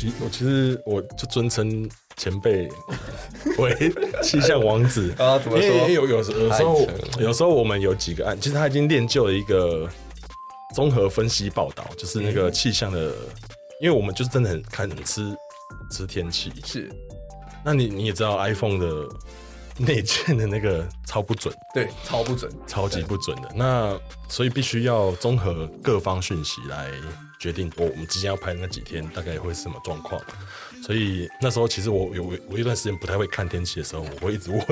其我其实我就尊称前辈 为气象王子啊，怎么说？因为有有有时候有时候我们有几个案，其实他已经练就了一个综合分析报道，就是那个气象的，因为我们就是真的很看很吃吃天气。是，那你你也知道 iPhone 的。内建的那个超不准，对，超不准，超级不准的。那所以必须要综合各方讯息来决定，我我们即将要拍的那几天大概会是什么状况。所以那时候其实我有我一段时间不太会看天气的时候，我会一直问，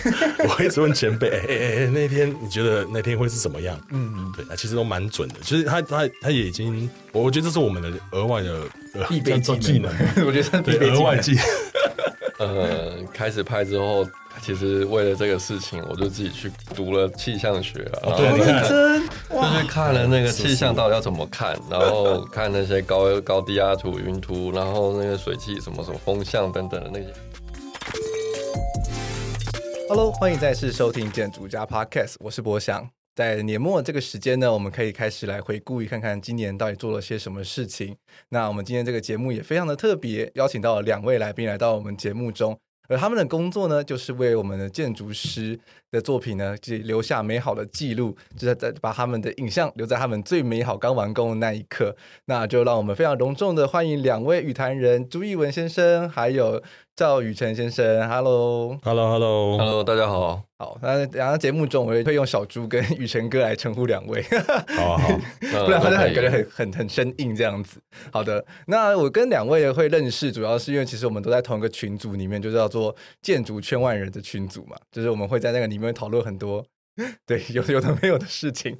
我会一直问前辈，哎哎哎，那天你觉得那天会是什么样？嗯嗯，对，那其实都蛮准的。其实他他他也已经，我觉得这是我们的额外的必备技能，我觉得对额外技能。呃，开始拍之后。其实为了这个事情，我就自己去读了气象学啊。哦，对，认真，就是看了那个气象到底要怎么看，然后看那些高高低压图、云图，然后那个水汽什么什么风向等等的那些。Hello，欢迎再次收听建筑家 Podcast，我是博翔。在年末这个时间呢，我们可以开始来回顾一看看今年到底做了些什么事情。那我们今天这个节目也非常的特别，邀请到了两位来宾来到我们节目中。而他们的工作呢，就是为我们的建筑师的作品呢，记留下美好的记录，就在在把他们的影像留在他们最美好刚完工的那一刻。那就让我们非常隆重的欢迎两位语坛人朱一文先生，还有。赵宇辰先生，Hello，Hello，Hello，Hello，大家好。好，那然后节目中我会会用小猪跟宇辰哥来称呼两位，好好，不然他就很感觉很很很生硬这样子。好的，那我跟两位会认识，主要是因为其实我们都在同一个群组里面，就叫做建筑圈外人的群组嘛，就是我们会在那个里面讨论很多 对有有的没有的事情，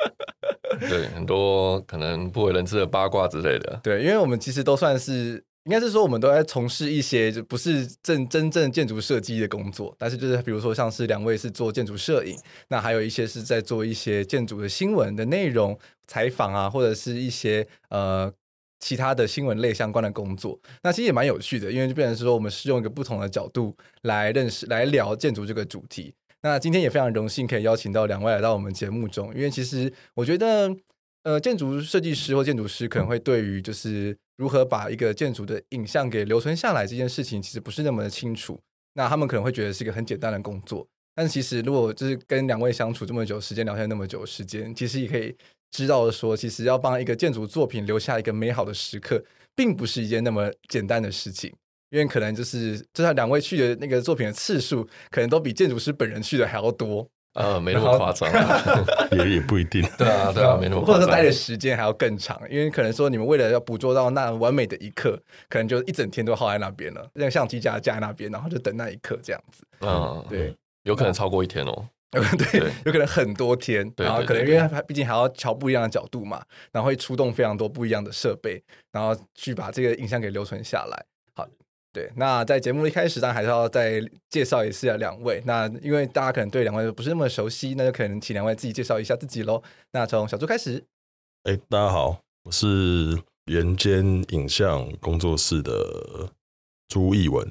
对很多可能不为人知的八卦之类的。对，因为我们其实都算是。应该是说，我们都在从事一些就不是正真正建筑设计的工作，但是就是比如说，像是两位是做建筑摄影，那还有一些是在做一些建筑的新闻的内容采访啊，或者是一些呃其他的新闻类相关的工作。那其实也蛮有趣的，因为就变成是说，我们是用一个不同的角度来认识、来聊建筑这个主题。那今天也非常荣幸可以邀请到两位来到我们节目中，因为其实我觉得，呃，建筑设计师或建筑师可能会对于就是。如何把一个建筑的影像给留存下来这件事情，其实不是那么的清楚。那他们可能会觉得是一个很简单的工作，但其实如果就是跟两位相处这么久时间，聊天那么久时间，其实也可以知道说，其实要帮一个建筑作品留下一个美好的时刻，并不是一件那么简单的事情。因为可能就是，就像两位去的那个作品的次数，可能都比建筑师本人去的还要多。呃，没那么夸张，也也不一定。对啊，对啊，没那么夸张。或者说待的时间还要更长，因为可能说你们为了要捕捉到那完美的一刻，可能就一整天都耗在那边了，让相机架架在那边，然后就等那一刻这样子。嗯，对，有可能超过一天哦。对，有可能很多天，然后可能因为它毕竟还要调不一样的角度嘛，然后会出动非常多不一样的设备，然后去把这个影像给留存下来。对，那在节目一开始，当然还是要再介绍一下两位。那因为大家可能对两位不是那么熟悉，那就可能请两位自己介绍一下自己喽。那从小朱开始。哎，大家好，我是人间影像工作室的朱逸文。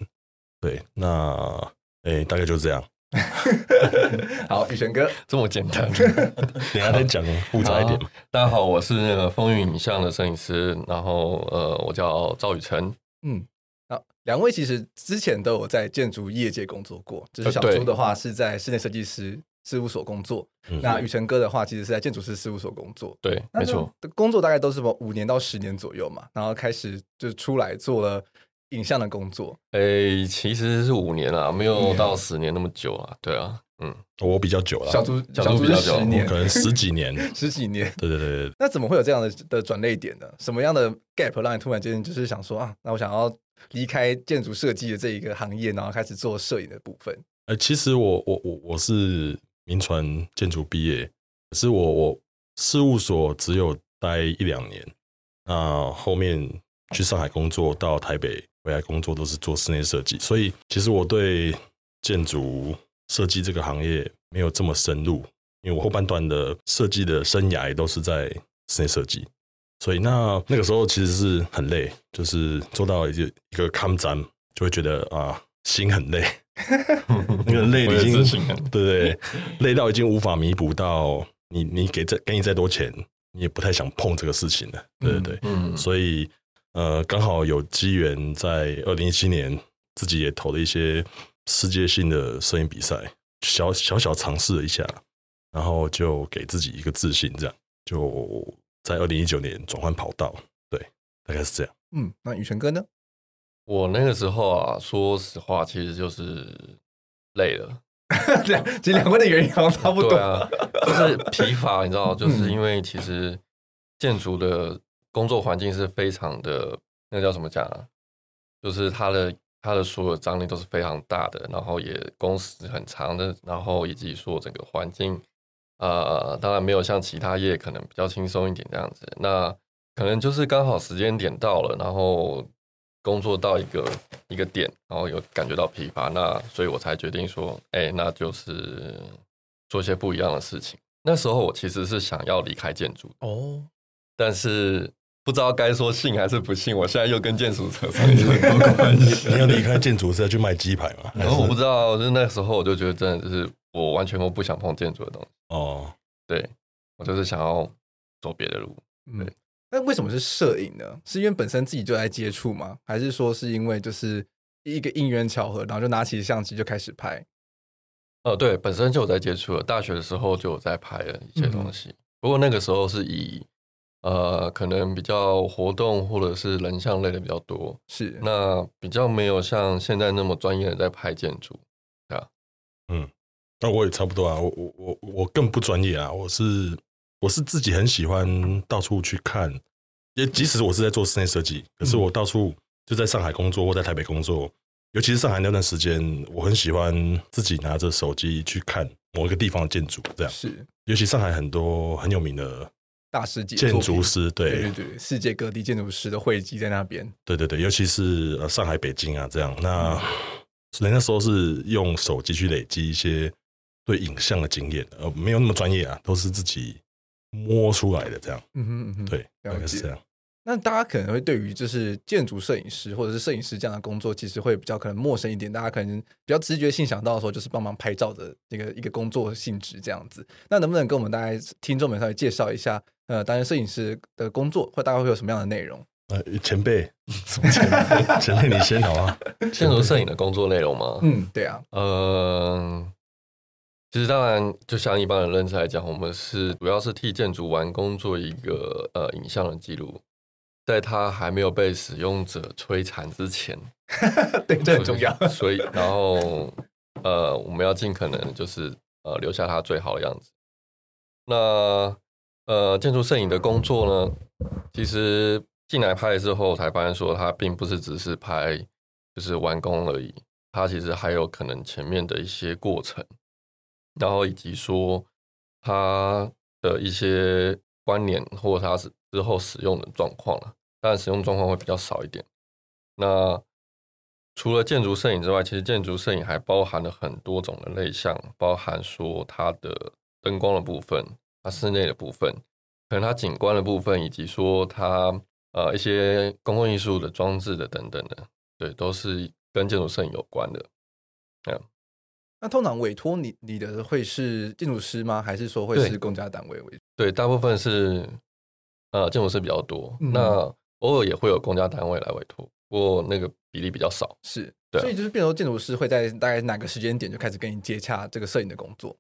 对，那哎，大概就这样。好，宇辰哥，这么简单，等下再讲复杂一点。大家好，我是那个风云影像的摄影师，然后呃，我叫赵宇辰。嗯。两位其实之前都有在建筑业界工作过，就是小朱的话是在室内设计师事务所工作，呃、那宇辰哥的话其实是在建筑师事务所工作。对，没错，工作大概都是什么五年到十年左右嘛，然后开始就出来做了影像的工作。诶、欸，其实是五年了，没有到十年那么久啊。对啊，嗯，我比较久了，小朱小朱比较久，可能十几年，十几年。对对对对。那怎么会有这样的的转捩点呢？什么样的 gap 让你突然间就是想说啊，那我想要。离开建筑设计的这一个行业，然后开始做摄影的部分。呃，其实我我我我是民传建筑毕业，可是我我事务所只有待一两年，那后面去上海工作，到台北回来工作都是做室内设计，所以其实我对建筑设计这个行业没有这么深入，因为我后半段的设计的生涯都是在室内设计。所以那那个时候其实是很累，就是做到一个一个抗战，就会觉得啊心很累，那个累已经对对，累到已经无法弥补到你你给再给你再多钱，你也不太想碰这个事情了，对对对，嗯，所以呃，刚好有机缘在二零一七年，自己也投了一些世界性的摄影比赛，小小小尝试了一下，然后就给自己一个自信，这样就在二零一九年转换跑道，对，大概是这样。嗯，那宇泉哥呢？我那个时候啊，说实话，其实就是累了。对，其实两位的原因好像差不多。对啊，就是疲乏，你知道，就是因为其实建筑的工作环境是非常的，那个叫什么讲啊？就是它的它的所有张力都是非常大的，然后也工时很长的，然后以及说整个环境，呃，当然没有像其他业可能比较轻松一点这样子。那可能就是刚好时间点到了，然后。工作到一个一个点，然后有感觉到疲乏，那所以我才决定说，哎、欸，那就是做些不一样的事情。那时候我其实是想要离开建筑哦，但是不知道该说信还是不信。我现在又跟建筑扯上关系。你要离开建筑是要去卖鸡排吗？然后我不知道，就是那时候我就觉得真的就是我完全都不想碰建筑的东西。哦，对，我就是想要走别的路。对。嗯那为什么是摄影呢？是因为本身自己就在接触吗？还是说是因为就是一个因缘巧合，然后就拿起相机就开始拍？哦，对，本身就有在接触了。大学的时候就有在拍了一些东西，嗯、不过那个时候是以呃，可能比较活动或者是人像类的比较多，是那比较没有像现在那么专业的在拍建筑，对啊，嗯，那我也差不多啊，我我我我更不专业啊，我是。我是自己很喜欢到处去看，也即使我是在做室内设计，可是我到处就在上海工作或在台北工作，尤其是上海那段时间，我很喜欢自己拿着手机去看某一个地方的建筑，这样是。尤其上海很多很有名的大师级建筑师，对对对，世界各地建筑师的汇集在那边。对对对，尤其是呃上海、北京啊这样。那所以那时候是用手机去累积一些对影像的经验，呃，没有那么专业啊，都是自己。摸出来的这样，嗯哼嗯哼，对，大概是这样。那大家可能会对于就是建筑摄影师或者是摄影师这样的工作，其实会比较可能陌生一点。大家可能比较直觉性想到说，就是帮忙拍照的那个一个工作性质这样子。那能不能跟我们大家听众们稍微介绍一下，呃，担任摄影师的工作会大概会有什么样的内容？呃，前辈，什么前辈？前辈你先好啊。先说摄影的工作内容吗？嗯，对啊，呃。其实当然，就像一般的认知来讲，我们是主要是替建筑完工做一个呃影像的记录，在它还没有被使用者摧残之前，对，这很重要。所以，然后呃，我们要尽可能就是呃留下它最好的样子。那呃，建筑摄影的工作呢，其实进来拍之后才发现说，它并不是只是拍就是完工而已，它其实还有可能前面的一些过程。然后以及说它的一些关联，或者它是之后使用的状况了，但使用状况会比较少一点。那除了建筑摄影之外，其实建筑摄影还包含了很多种的类项，包含说它的灯光的部分，它室内的部分，可能它景观的部分，以及说它呃一些公共艺术的装置的等等的，对，都是跟建筑摄影有关的，嗯。那通常委托你你的会是建筑师吗？还是说会是公家单位为？对，大部分是呃建筑师比较多，嗯、那偶尔也会有公家单位来委托，不过那个比例比较少。是，对、啊，所以就是变成建筑师会在大概哪个时间点就开始跟你接洽这个摄影的工作，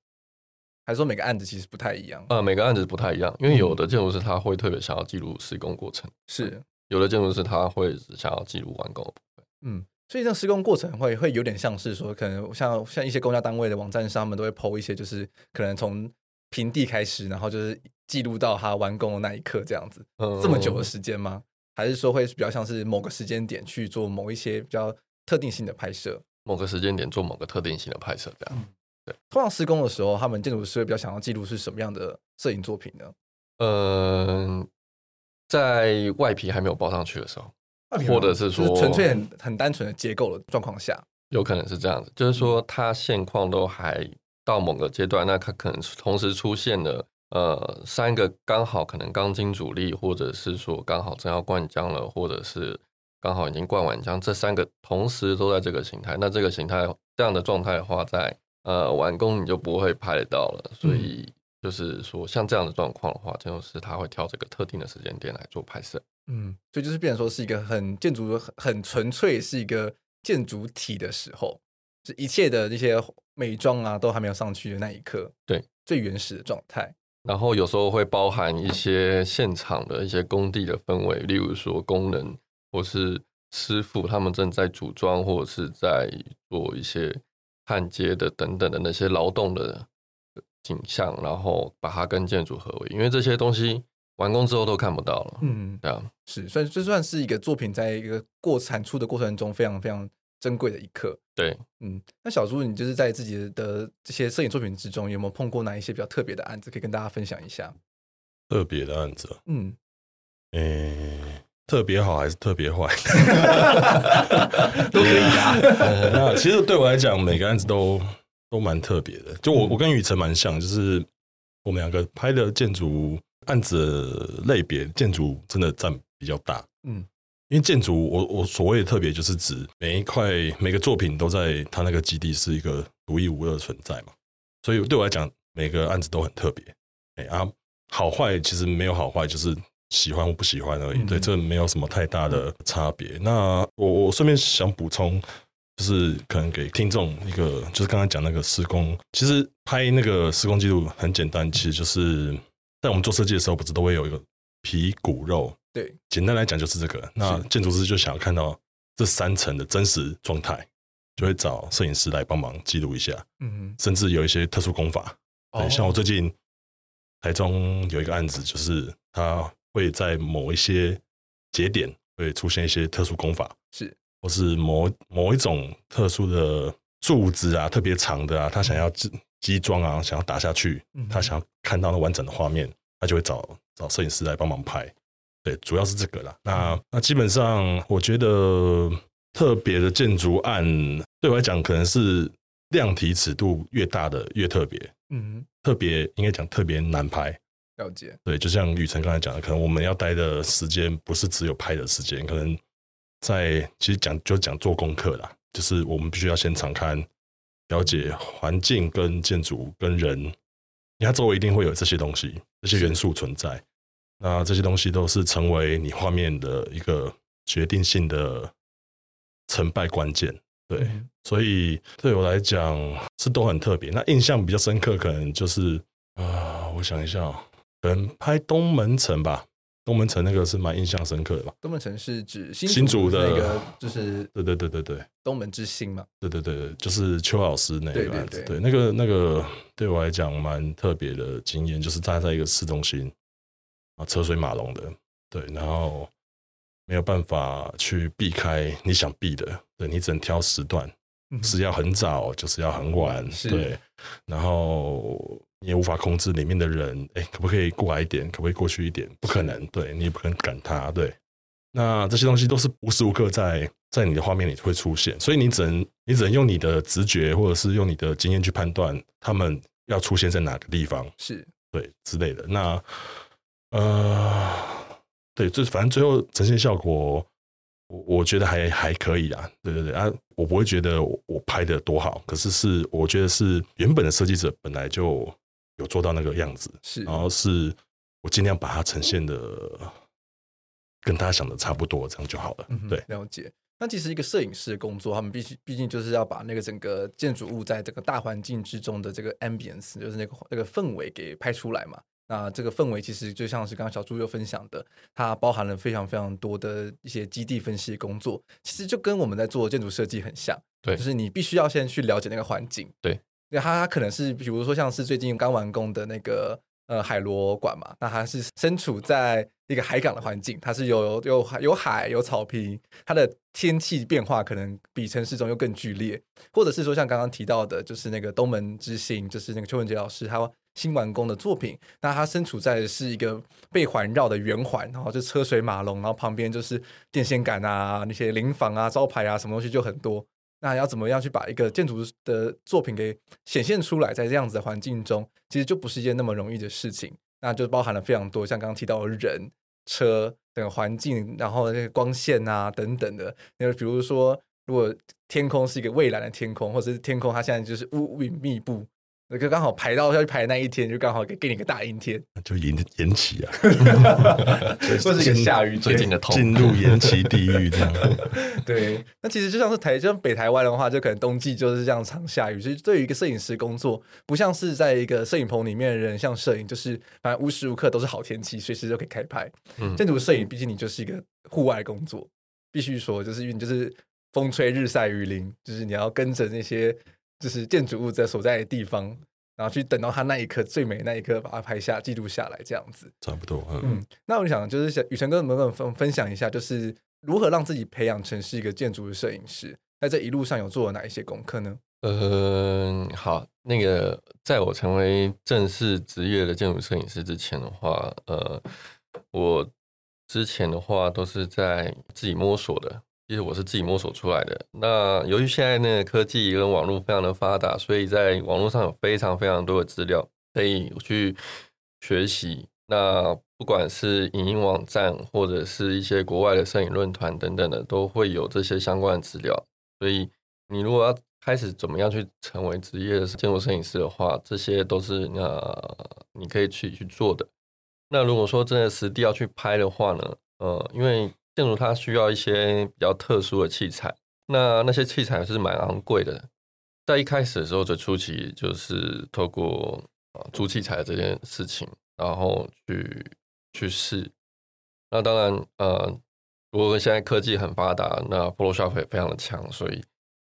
还是说每个案子其实不太一样？呃，每个案子不太一样，因为有的建筑师他会特别想要记录施工过程，是有的建筑师他会只想要记录完工的部分，嗯。所以，这施工过程会会有点像是说，可能像像一些公家单位的网站上，他们都会 po 一些，就是可能从平地开始，然后就是记录到他完工的那一刻这样子。嗯，这么久的时间吗？还是说会比较像是某个时间点去做某一些比较特定性的拍摄？某个时间点做某个特定性的拍摄，这样。对。通常施工的时候，他们建筑师会比较想要记录是什么样的摄影作品呢？嗯，在外皮还没有包上去的时候。或者是说，纯粹很很单纯的结构的状况下，有可能是这样子，就是说它现况都还到某个阶段，那它可能同时出现了呃三个刚好可能钢筋阻力，或者是说刚好正要灌浆了，或者是刚好已经灌完浆，这三个同时都在这个形态，那这个形态这样的状态的话，在呃完工你就不会拍得到了，所以就是说像这样的状况的话，就是他会挑这个特定的时间点来做拍摄。嗯，所以就是变成说是一个很建筑很很纯粹是一个建筑体的时候，是一切的那些美妆啊都还没有上去的那一刻，对，最原始的状态。然后有时候会包含一些现场的一些工地的氛围，例如说工人或是师傅他们正在组装或者是在做一些焊接的等等的那些劳动的景象，然后把它跟建筑合为，因为这些东西完工之后都看不到了。嗯，对啊，是，算这算是一个作品在一个过产出的过程中非常非常珍贵的一刻。对，嗯，那小朱，你就是在自己的这些摄影作品之中，有没有碰过哪一些比较特别的案子，可以跟大家分享一下？特别的案子，嗯，诶、欸，特别好还是特别坏？都可以啊。那其实对我来讲，每个案子都都蛮特别的。就我，我跟雨辰蛮像，就是我们两个拍的建筑案子类别，建筑真的占比较大。嗯。因为建筑，我我所谓的特别，就是指每一块每个作品都在它那个基地是一个独一无二的存在嘛，所以对我来讲，每个案子都很特别。哎啊，好坏其实没有好坏，就是喜欢或不喜欢而已。嗯、对，这没有什么太大的差别。那我我顺便想补充，就是可能给听众一个，就是刚才讲那个施工，其实拍那个施工记录很简单，其实就是在我们做设计的时候，不是都会有一个皮骨肉。对，简单来讲就是这个。那建筑师就想要看到这三层的真实状态，就会找摄影师来帮忙记录一下。嗯，甚至有一些特殊工法。对，像我最近台中有一个案子，就是它会在某一些节点会出现一些特殊功法，是，或是某某一种特殊的柱子啊，特别长的啊，他想要基桩啊，想要打下去，他想要看到那完整的画面，他就会找找摄影师来帮忙拍。对，主要是这个啦。那那基本上，我觉得特别的建筑案，对我来讲，可能是量体尺度越大的越特别。嗯，特别应该讲特别难拍。了解。对，就像雨辰刚才讲的，可能我们要待的时间不是只有拍的时间，可能在其实讲就讲做功课啦，就是我们必须要先常看，了解环境跟建筑跟人，你看周围一定会有这些东西，这些元素存在。那这些东西都是成为你画面的一个决定性的成败关键，对，嗯、所以对我来讲是都很特别。那印象比较深刻，可能就是啊、呃，我想一下，可能拍东门城吧，东门城那个是蛮印象深刻的吧。东门城是指新新竹的那个，就是对对对对对，东门之星嘛，对对对，就是邱老师那个案子，对，对，对，对那个那个对我来讲蛮特别的经验，就是站在一个市中心。啊，车水马龙的，对，然后没有办法去避开你想避的，对，你只能挑时段，是要很早，就是要很晚，对，然后你也无法控制里面的人，哎，可不可以过来一点，可不可以过去一点？不可能，对，你也不可能赶他，对，那这些东西都是无时无刻在在你的画面里会出现，所以你只能你只能用你的直觉或者是用你的经验去判断他们要出现在哪个地方，是对之类的，那。呃，对，就反正最后呈现效果，我我觉得还还可以啊。对对对啊，我不会觉得我拍的多好，可是是我觉得是原本的设计者本来就有做到那个样子，是，然后是我尽量把它呈现的跟大家想的差不多，这样就好了。嗯，对，了解。那其实一个摄影师的工作，他们必须毕竟就是要把那个整个建筑物在这个大环境之中的这个 ambience，就是那个那个氛围给拍出来嘛。那这个氛围其实就像是刚刚小朱又分享的，它包含了非常非常多的一些基地分析工作，其实就跟我们在做建筑设计很像，对，就是你必须要先去了解那个环境，对，那它可能是比如说像是最近刚完工的那个呃海螺馆嘛，那它是身处在一个海港的环境，它是有有有海有草坪，它的天气变化可能比城市中又更剧烈，或者是说像刚刚提到的，就是那个东门之星，就是那个邱文杰老师他。新完工的作品，那它身处在的是一个被环绕的圆环，然后就车水马龙，然后旁边就是电线杆啊、那些临房啊、招牌啊，什么东西就很多。那要怎么样去把一个建筑的作品给显现出来，在这样子的环境中，其实就不是一件那么容易的事情。那就包含了非常多，像刚刚提到的人、车等环境，然后那些光线啊等等的。那比如说，如果天空是一个蔚蓝的天空，或者是天空它现在就是乌云密布。就刚好排到要去排那一天，就刚好给给你个大阴天，就延延期啊，或是一个下雨天，最近的痛，进入延期地狱这样。对，那其实就像是台，就像北台湾的话，就可能冬季就是这样常下雨。所以对于一个摄影师工作，不像是在一个摄影棚里面的人，像摄影就是反正无时无刻都是好天气，随时都可以开拍。嗯，建筑摄影毕竟你就是一个户外工作，必须说就是因为你就是风吹日晒雨淋，就是你要跟着那些。就是建筑物在所在的地方，然后去等到它那一刻最美那一刻，把它拍下记录下来，这样子差不多。嗯，嗯，那我想就是想宇辰哥能不能分分享一下，就是如何让自己培养成是一个建筑的摄影师？在这一路上有做了哪一些功课呢？嗯，好，那个在我成为正式职业的建筑摄影师之前的话，呃，我之前的话都是在自己摸索的。其实我是自己摸索出来的。那由于现在那个科技跟网络非常的发达，所以在网络上有非常非常多的资料可以去学习。那不管是影音网站或者是一些国外的摄影论坛等等的，都会有这些相关的资料。所以你如果要开始怎么样去成为职业的建筑摄影师的话，这些都是呃你可以去去做的。那如果说真的实地要去拍的话呢，呃，因为建筑它需要一些比较特殊的器材，那那些器材是蛮昂贵的。在一开始的时候，最初期就是透过啊租器材这件事情，然后去去试。那当然，呃，如果现在科技很发达，那 Photoshop 也非常的强，所以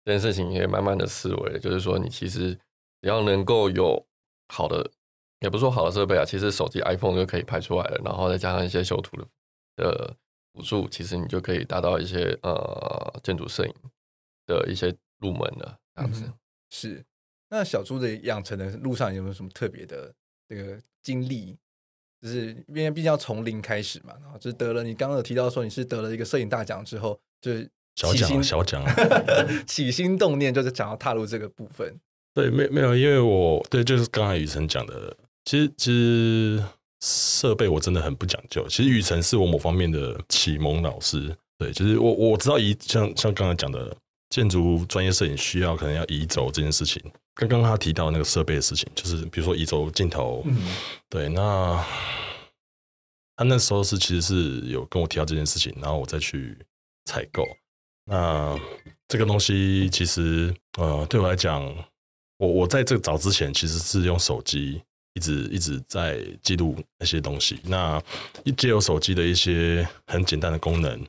这件事情也慢慢的思维，就是说你其实只要能够有好的，也不说好的设备啊，其实手机 iPhone 就可以拍出来了，然后再加上一些修图的的。辅助其实你就可以达到一些呃建筑摄影的一些入门了，这样子、嗯、是。那小猪的养成的路上有没有什么特别的这个经历？就是因为毕竟要从零开始嘛，然后就是得了你刚刚有提到说你是得了一个摄影大奖之后，就是小奖小奖，起心动念就是想要踏入这个部分。对，没没有，因为我对就是刚才雨辰讲的，其实其实。设备我真的很不讲究。其实雨辰是我某方面的启蒙老师。对，就是我我知道移像像刚才讲的建筑专业摄影需要可能要移轴这件事情。刚刚他提到那个设备的事情，就是比如说移轴镜头。嗯，对，那他那时候是其实是有跟我提到这件事情，然后我再去采购。那这个东西其实呃对我来讲，我我在这个早之前其实是用手机。一直一直在记录那些东西，那一借由手机的一些很简单的功能，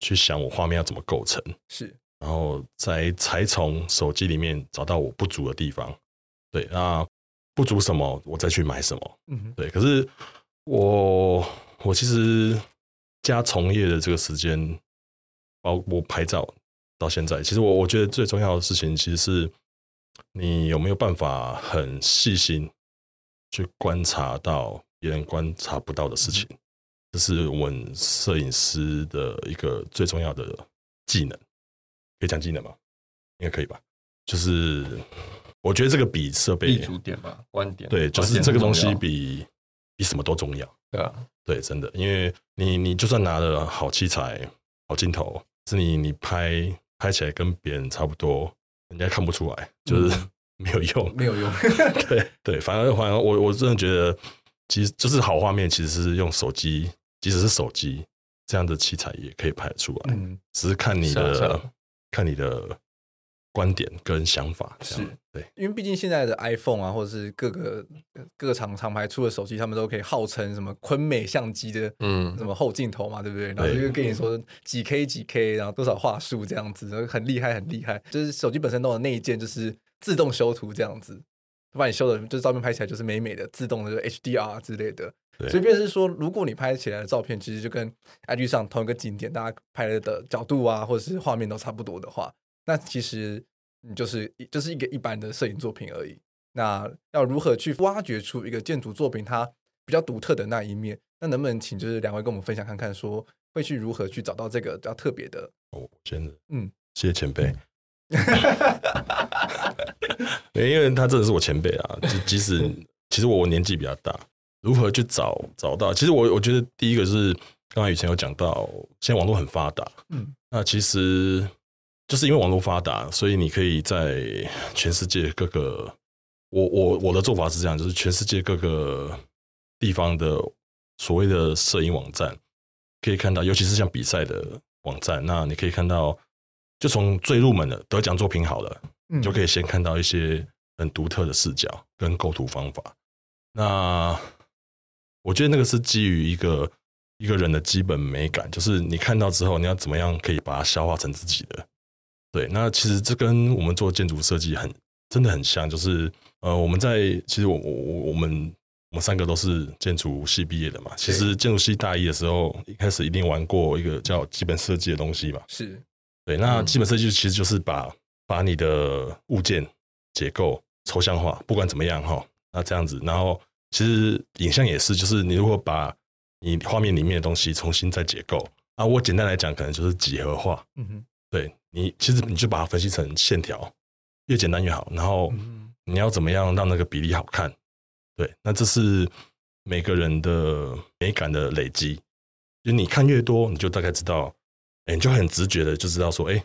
去想我画面要怎么构成，是，然后再才从手机里面找到我不足的地方，对，那不足什么，我再去买什么，嗯，对。可是我我其实加从业的这个时间，包括拍照到现在，其实我我觉得最重要的事情，其实是你有没有办法很细心。去观察到别人观察不到的事情，这是我们摄影师的一个最重要的技能。可以讲技能吗？应该可以吧。就是我觉得这个比设备，立足点吧，观点。对，就是这个东西比比什么都重要。对啊，对，真的，因为你你就算拿了好器材、好镜头，是你你拍拍起来跟别人差不多，人家看不出来，就是。嗯没有用，没有用。对对，反而反而我我真的觉得，其实就是好画面，其实是用手机，即使是手机这样的器材也可以拍得出来。嗯，只是看你的看你的观点跟想法。是，对，因为毕竟现在的 iPhone 啊，或者是各个各个厂厂牌出的手机，他们都可以号称什么昆美相机的，嗯，什么后镜头嘛，对不对？然后就跟你说几 K 几 K，然后多少话术这样子，很厉害，很厉害。就是手机本身都有内建，就是。自动修图这样子，把你修的，就是照片拍起来就是美美的，自动的就 HDR 之类的。对所以便是说，如果你拍起来的照片其实就跟 IG 上同一个景点，大家拍的角度啊，或者是画面都差不多的话，那其实你就是就是一个一般的摄影作品而已。那要如何去挖掘出一个建筑作品它比较独特的那一面？那能不能请就是两位跟我们分享看看，说会去如何去找到这个比较特别的？哦，真的，嗯，谢谢前辈。嗯因为他真的是我前辈啊，就 即使其实我年纪比较大，如何去找找到？其实我我觉得第一个是刚才宇辰有讲到，现在网络很发达，嗯，那其实就是因为网络发达，所以你可以在全世界各个我我我的做法是这样，就是全世界各个地方的所谓的摄影网站，可以看到，尤其是像比赛的网站，那你可以看到，就从最入门的得奖作品好了，你就可以先看到一些很独特的视角跟构图方法。那我觉得那个是基于一个一个人的基本美感，就是你看到之后，你要怎么样可以把它消化成自己的。对，那其实这跟我们做建筑设计很真的很像，就是呃，我们在其实我我我们我们三个都是建筑系毕业的嘛。其实建筑系大一的时候，一开始一定玩过一个叫基本设计的东西嘛。是，对，那基本设计其实就是把把你的物件结构抽象化，不管怎么样哈，那这样子，然后其实影像也是，就是你如果把你画面里面的东西重新再结构啊，我简单来讲，可能就是几何化。嗯哼。对你，其实你就把它分析成线条，越简单越好。然后你要怎么样让那个比例好看？对，那这是每个人的美感的累积。就你看越多，你就大概知道，哎，你就很直觉的就知道说，哎，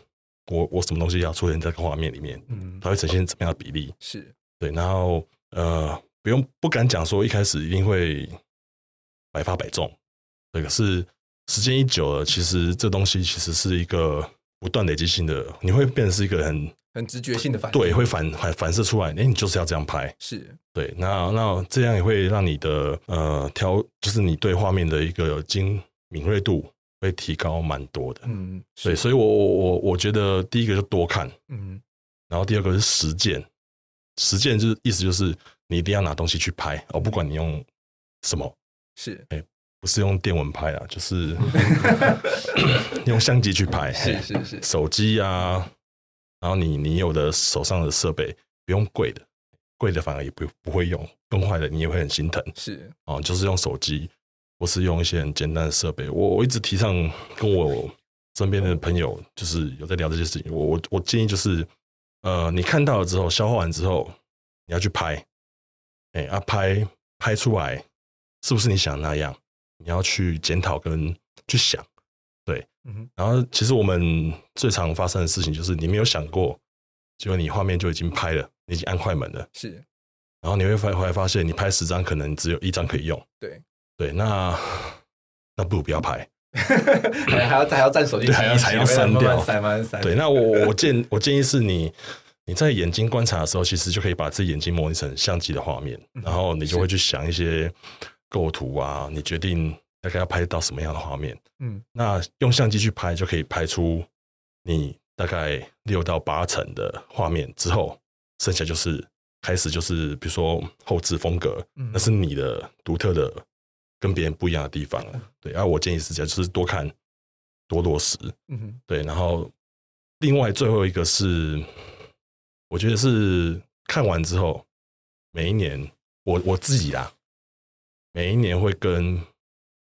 我我什么东西要出现在画面里面，嗯，它会呈现怎么样的比例？是对，然后呃，不用不敢讲说一开始一定会百发百中，这个是时间一久了，其实这东西其实是一个。不断累积性的，你会变成是一个很很直觉性的反应，对，会反反反射出来。哎，你就是要这样拍，是对。那那这样也会让你的呃挑，就是你对画面的一个精敏锐度会提高蛮多的。嗯，对。所以我我我我觉得第一个就多看，嗯，然后第二个是实践，实践就是意思就是你一定要拿东西去拍，哦，不管你用什么，是哎。不是用电蚊拍啊，就是 用相机去拍，是是是，手机啊，然后你你有的手上的设备不用贵的，贵的反而也不不会用，用坏的你也会很心疼。是哦，就是用手机，或是用一些很简单的设备。我我一直提倡跟我身边的朋友，就是有在聊这些事情。我我我建议就是，呃，你看到了之后，消化完之后，你要去拍，哎啊拍拍出来，是不是你想那样？你要去检讨跟去想，对，嗯，然后其实我们最常发生的事情就是你没有想过，结果你画面就已经拍了，你已经按快门了，是，然后你会发回来发现你拍十张可能只有一张可以用，对，对，那那不如不要拍，还要还要占手机，还要还要删掉，对，那我 我建我建议是你你在眼睛观察的时候，其实就可以把自己眼睛模拟成相机的画面，然后你就会去想一些。构图啊，你决定大概要拍到什么样的画面？嗯，那用相机去拍就可以拍出你大概六到八成的画面之后，剩下就是开始就是比如说后置风格，嗯，那是你的独特的跟别人不一样的地方。对，然后我建议是这样，就是多看多落实。嗯哼，对，然后另外最后一个是，我觉得是看完之后，每一年我我自己啊。每一年会跟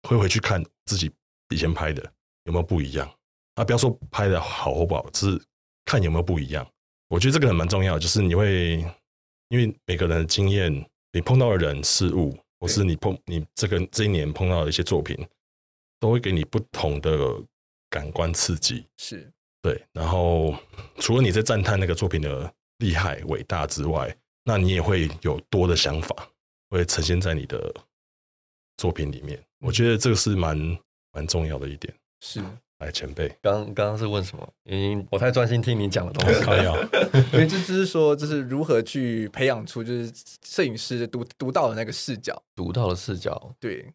会回去看自己以前拍的有没有不一样啊？不要说拍的好或不好，只是看有没有不一样。我觉得这个很蛮重要，就是你会因为每个人的经验，你碰到的人事物，或是你碰你这个这一年碰到的一些作品，都会给你不同的感官刺激。是对，然后除了你在赞叹那个作品的厉害伟大之外，那你也会有多的想法会呈现在你的。作品里面，我觉得这个是蛮蛮重要的一点。是，来前辈，刚刚刚是问什么？因为我太专心听你讲的东西。没有，因为这就是说，就是如何去培养出就是摄影师独独到的那个视角，独到的视角。对，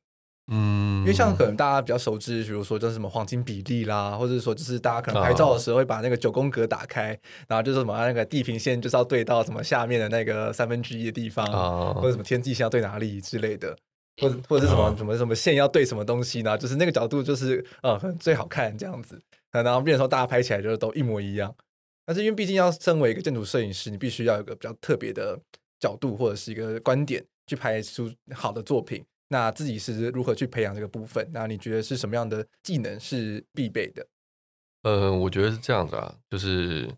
嗯，因为像可能大家比较熟知，比如说叫什么黄金比例啦，或者说就是大家可能拍照的时候会把那个九宫格打开，哦、然后就是什么那个地平线就是要对到什么下面的那个三分之一的地方，啊、或者什么天际线要对哪里之类的。或者或者是什么什么什么线要对什么东西呢？就是那个角度就是呃最好看这样子，然后变成说大家拍起来就是都一模一样。但是因为毕竟要身为一个建筑摄影师，你必须要有一个比较特别的角度或者是一个观点去拍出好的作品。那自己是如何去培养这个部分？那你觉得是什么样的技能是必备的？呃，我觉得是这样子啊，就是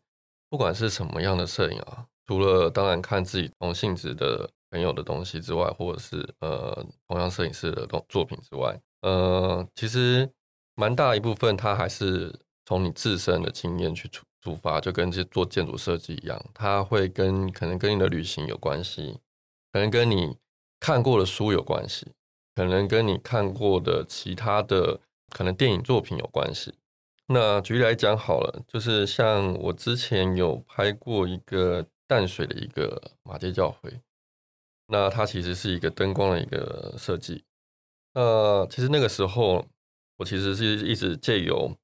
不管是什么样的摄影啊，除了当然看自己同性质的。朋友的东西之外，或者是呃，同样摄影师的作作品之外，呃，其实蛮大一部分，它还是从你自身的经验去出出发，就跟这做建筑设计一样，它会跟可能跟你的旅行有关系，可能跟你看过的书有关系，可能跟你看过的其他的可能电影作品有关系。那举例来讲好了，就是像我之前有拍过一个淡水的一个马街教会，那它其实是一个灯光的一个设计。那其实那个时候，我其实是一直借由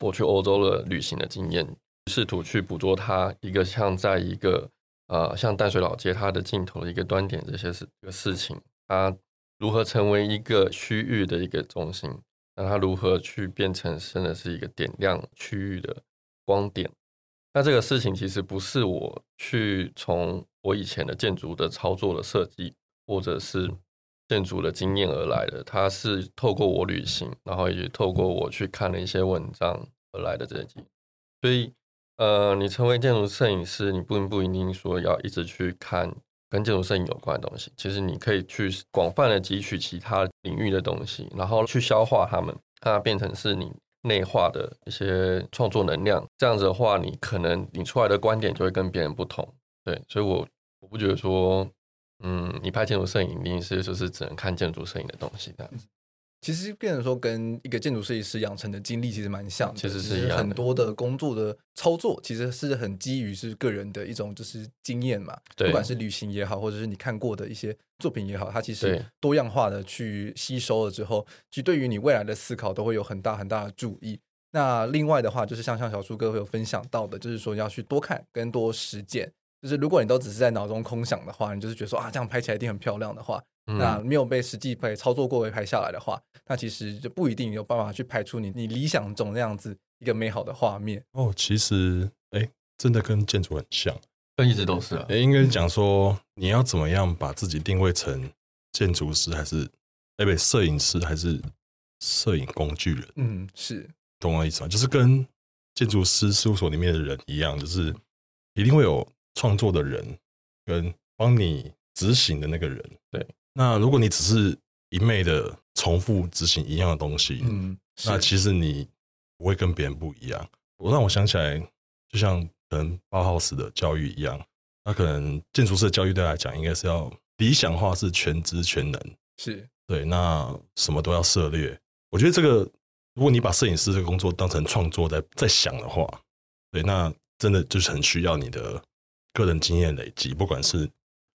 我去欧洲的旅行的经验，试图去捕捉它一个像在一个呃像淡水老街它的尽头的一个端点这些事这个事情，它如何成为一个区域的一个中心。那它如何去变成真的是一个点亮区域的光点？那这个事情其实不是我去从我以前的建筑的操作的设计，或者是建筑的经验而来的，它是透过我旅行，然后也透过我去看了一些文章而来的这些。所以，呃，你成为建筑摄影师，你不不一定说要一直去看。跟建筑摄影有关的东西，其实你可以去广泛的汲取其他领域的东西，然后去消化它们，让它变成是你内化的一些创作能量。这样子的话，你可能你出来的观点就会跟别人不同。对，所以我我不觉得说，嗯，你拍建筑摄影一定是就是只能看建筑摄影的东西这样子。其实变成说跟一个建筑设计师养成的经历其实蛮像的，其实是很多的工作的操作其实是很基于是个人的一种就是经验嘛，不管是旅行也好，或者是你看过的一些作品也好，它其实多样化的去吸收了之后，其实对于你未来的思考都会有很大很大的注意。那另外的话，就是像像小树哥会有分享到的，就是说要去多看跟多实践。就是如果你都只是在脑中空想的话，你就是觉得说啊这样拍起来一定很漂亮的话。那没有被实际被操作过、被拍下来的话，那其实就不一定有办法去拍出你你理想中那样子一个美好的画面。哦，其实哎，真的跟建筑很像，一直都是啊。哎，应该讲说你要怎么样把自己定位成建筑师，还是哎不摄影师，还是摄影工具人？嗯，是，懂我意思吗？就是跟建筑师事务所里面的人一样，就是一定会有创作的人跟帮你执行的那个人，对。那如果你只是一昧的重复执行一样的东西，嗯，那其实你不会跟别人不一样。我让我想起来，就像可能包豪斯的教育一样，那可能建筑师的教育对他来讲，应该是要理想化，是全知全能，是对。那什么都要涉猎。我觉得这个，如果你把摄影师这个工作当成创作在在想的话，对，那真的就是很需要你的个人经验累积，不管是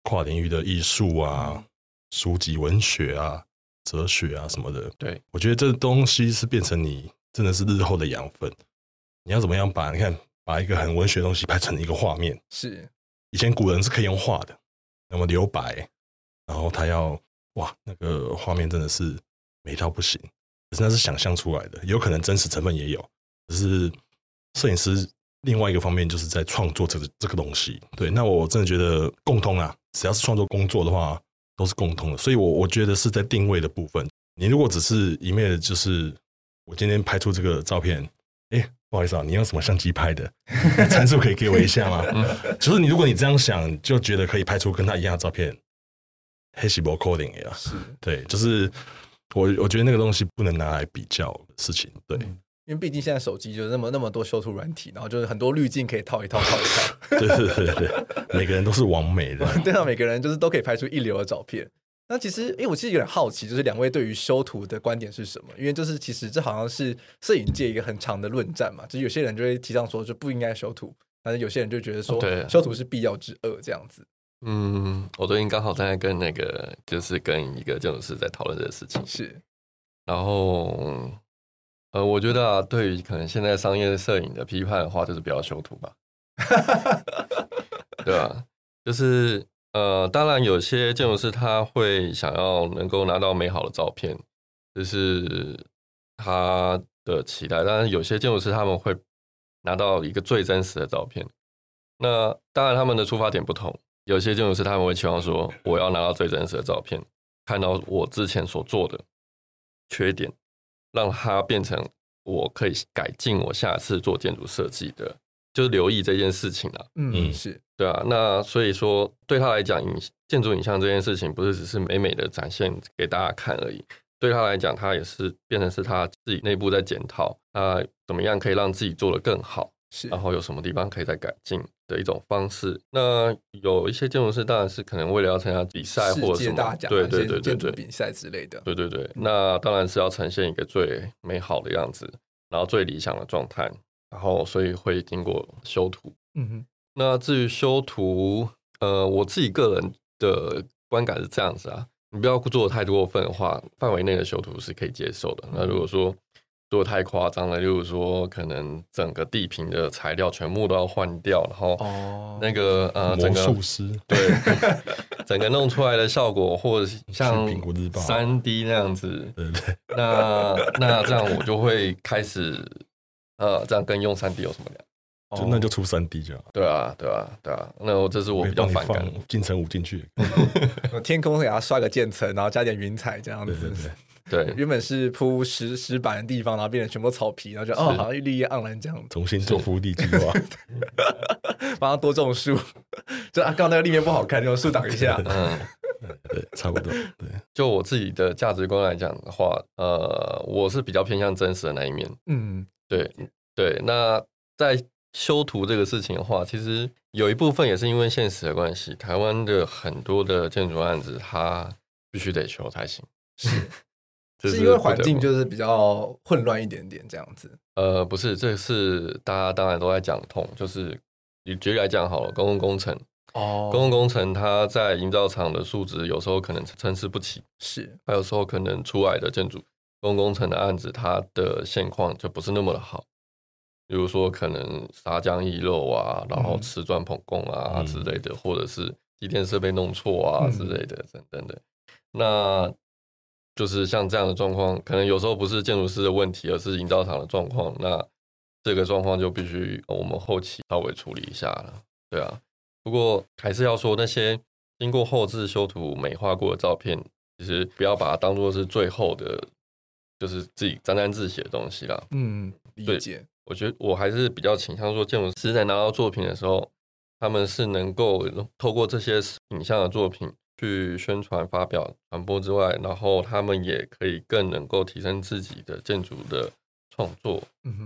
跨领域的艺术啊。嗯书籍、文学啊、哲学啊什么的，对，我觉得这东西是变成你真的是日后的养分。你要怎么样把你看把一个很文学的东西拍成一个画面？是以前古人是可以用画的，那么留白，然后他要哇，那个画面真的是美到不行，可是那是想象出来的，有可能真实成分也有。只是摄影师另外一个方面就是在创作这个这个东西。对，那我真的觉得共通啊，只要是创作工作的话。都是共通的，所以我，我我觉得是在定位的部分。你如果只是一面的，就是我今天拍出这个照片，哎、欸，不好意思啊，你用什么相机拍的？参数可以给我一下吗？就是你，如果你这样想，就觉得可以拍出跟他一样的照片，黑西博 coding 呀，是对，就是我我觉得那个东西不能拿来比较的事情，对。嗯因为毕竟现在手机就是那么那么多修图软体，然后就是很多滤镜可以套一套套一套。对对对对，每个人都是完美的。对啊，每个人就是都可以拍出一流的照片。那其实，因为我其实有点好奇，就是两位对于修图的观点是什么？因为就是其实这好像是摄影界一个很长的论战嘛。就是有些人就会提倡说就不应该修图，但是有些人就觉得说修图是必要之恶这样子。嗯，我最近刚好在跟那个就是跟一个建筑师在讨论这个事情，是，然后。呃，我觉得啊，对于可能现在商业摄影的批判的话，就是不要修图吧，对吧？就是呃，当然有些建筑师他会想要能够拿到美好的照片，这是他的期待。但是有些建筑师他们会拿到一个最真实的照片。那当然他们的出发点不同，有些建筑师他们会期望说，我要拿到最真实的照片，看到我之前所做的缺点。让它变成我可以改进我下次做建筑设计的，就是留意这件事情了。嗯，是对啊。那所以说，对他来讲，影建筑影像这件事情，不是只是美美的展现给大家看而已。对他来讲，他也是变成是他自己内部在检讨，他怎么样可以让自己做得更好。是，然后有什么地方可以再改进的一种方式。那有一些建筑师当然是可能为了要参加比赛或者什么，对对对对对，比赛之类的，对对对。那当然是要呈现一个最美好的样子，然后最理想的状态，然后所以会经过修图。嗯哼。那至于修图，呃，我自己个人的观感是这样子啊，你不要做的太过分的话，范围内的修图是可以接受的。那如果说做太夸张了，例如说可能整个地坪的材料全部都要换掉，然后那个、哦、呃，整个魔术师对，整个弄出来的效果，或者像苹果日报三 D 那样子，对对，对，那那这样我就会开始呃，这样跟用三 D 有什么两样？就那就出三 D 就好。对啊，对啊，对啊，那我这是我比较反感进城五进去，天空给他刷个渐层，然后加点云彩这样子。对对对对，原本是铺石石板的地方，然后变成全部草皮，然后就哦，好像绿意盎然这样。重新做铺地计划，帮他多种树。就啊，刚刚那个立面不好看，就树挡一下。嗯，对，差不多。对，就我自己的价值观来讲的话，呃，我是比较偏向真实的那一面。嗯，对对。那在修图这个事情的话，其实有一部分也是因为现实的关系，台湾的很多的建筑案子，它必须得修才行。是。是因为环境就是比较混乱一点点这样子。呃，不是，这是大家当然都在讲痛，就是你举例来讲好了，公共工程。哦，公共工程它在营造厂的数值有时候可能参差不齐，是，还有时候可能出来的建筑公共工程的案子，它的现况就不是那么的好，比如说可能砂浆溢漏啊，然后瓷砖膨供啊之类的，嗯、或者是机电设备弄错啊之类的等等的，那。就是像这样的状况，可能有时候不是建筑师的问题，而是营造厂的状况。那这个状况就必须我们后期稍微处理一下了。对啊，不过还是要说，那些经过后置修图美化过的照片，其实不要把它当做是最后的，就是自己沾沾自喜的东西啦。嗯，理解。我觉得我还是比较倾向说，建筑师在拿到作品的时候，他们是能够透过这些影像的作品。去宣传、发表、传播之外，然后他们也可以更能够提升自己的建筑的创作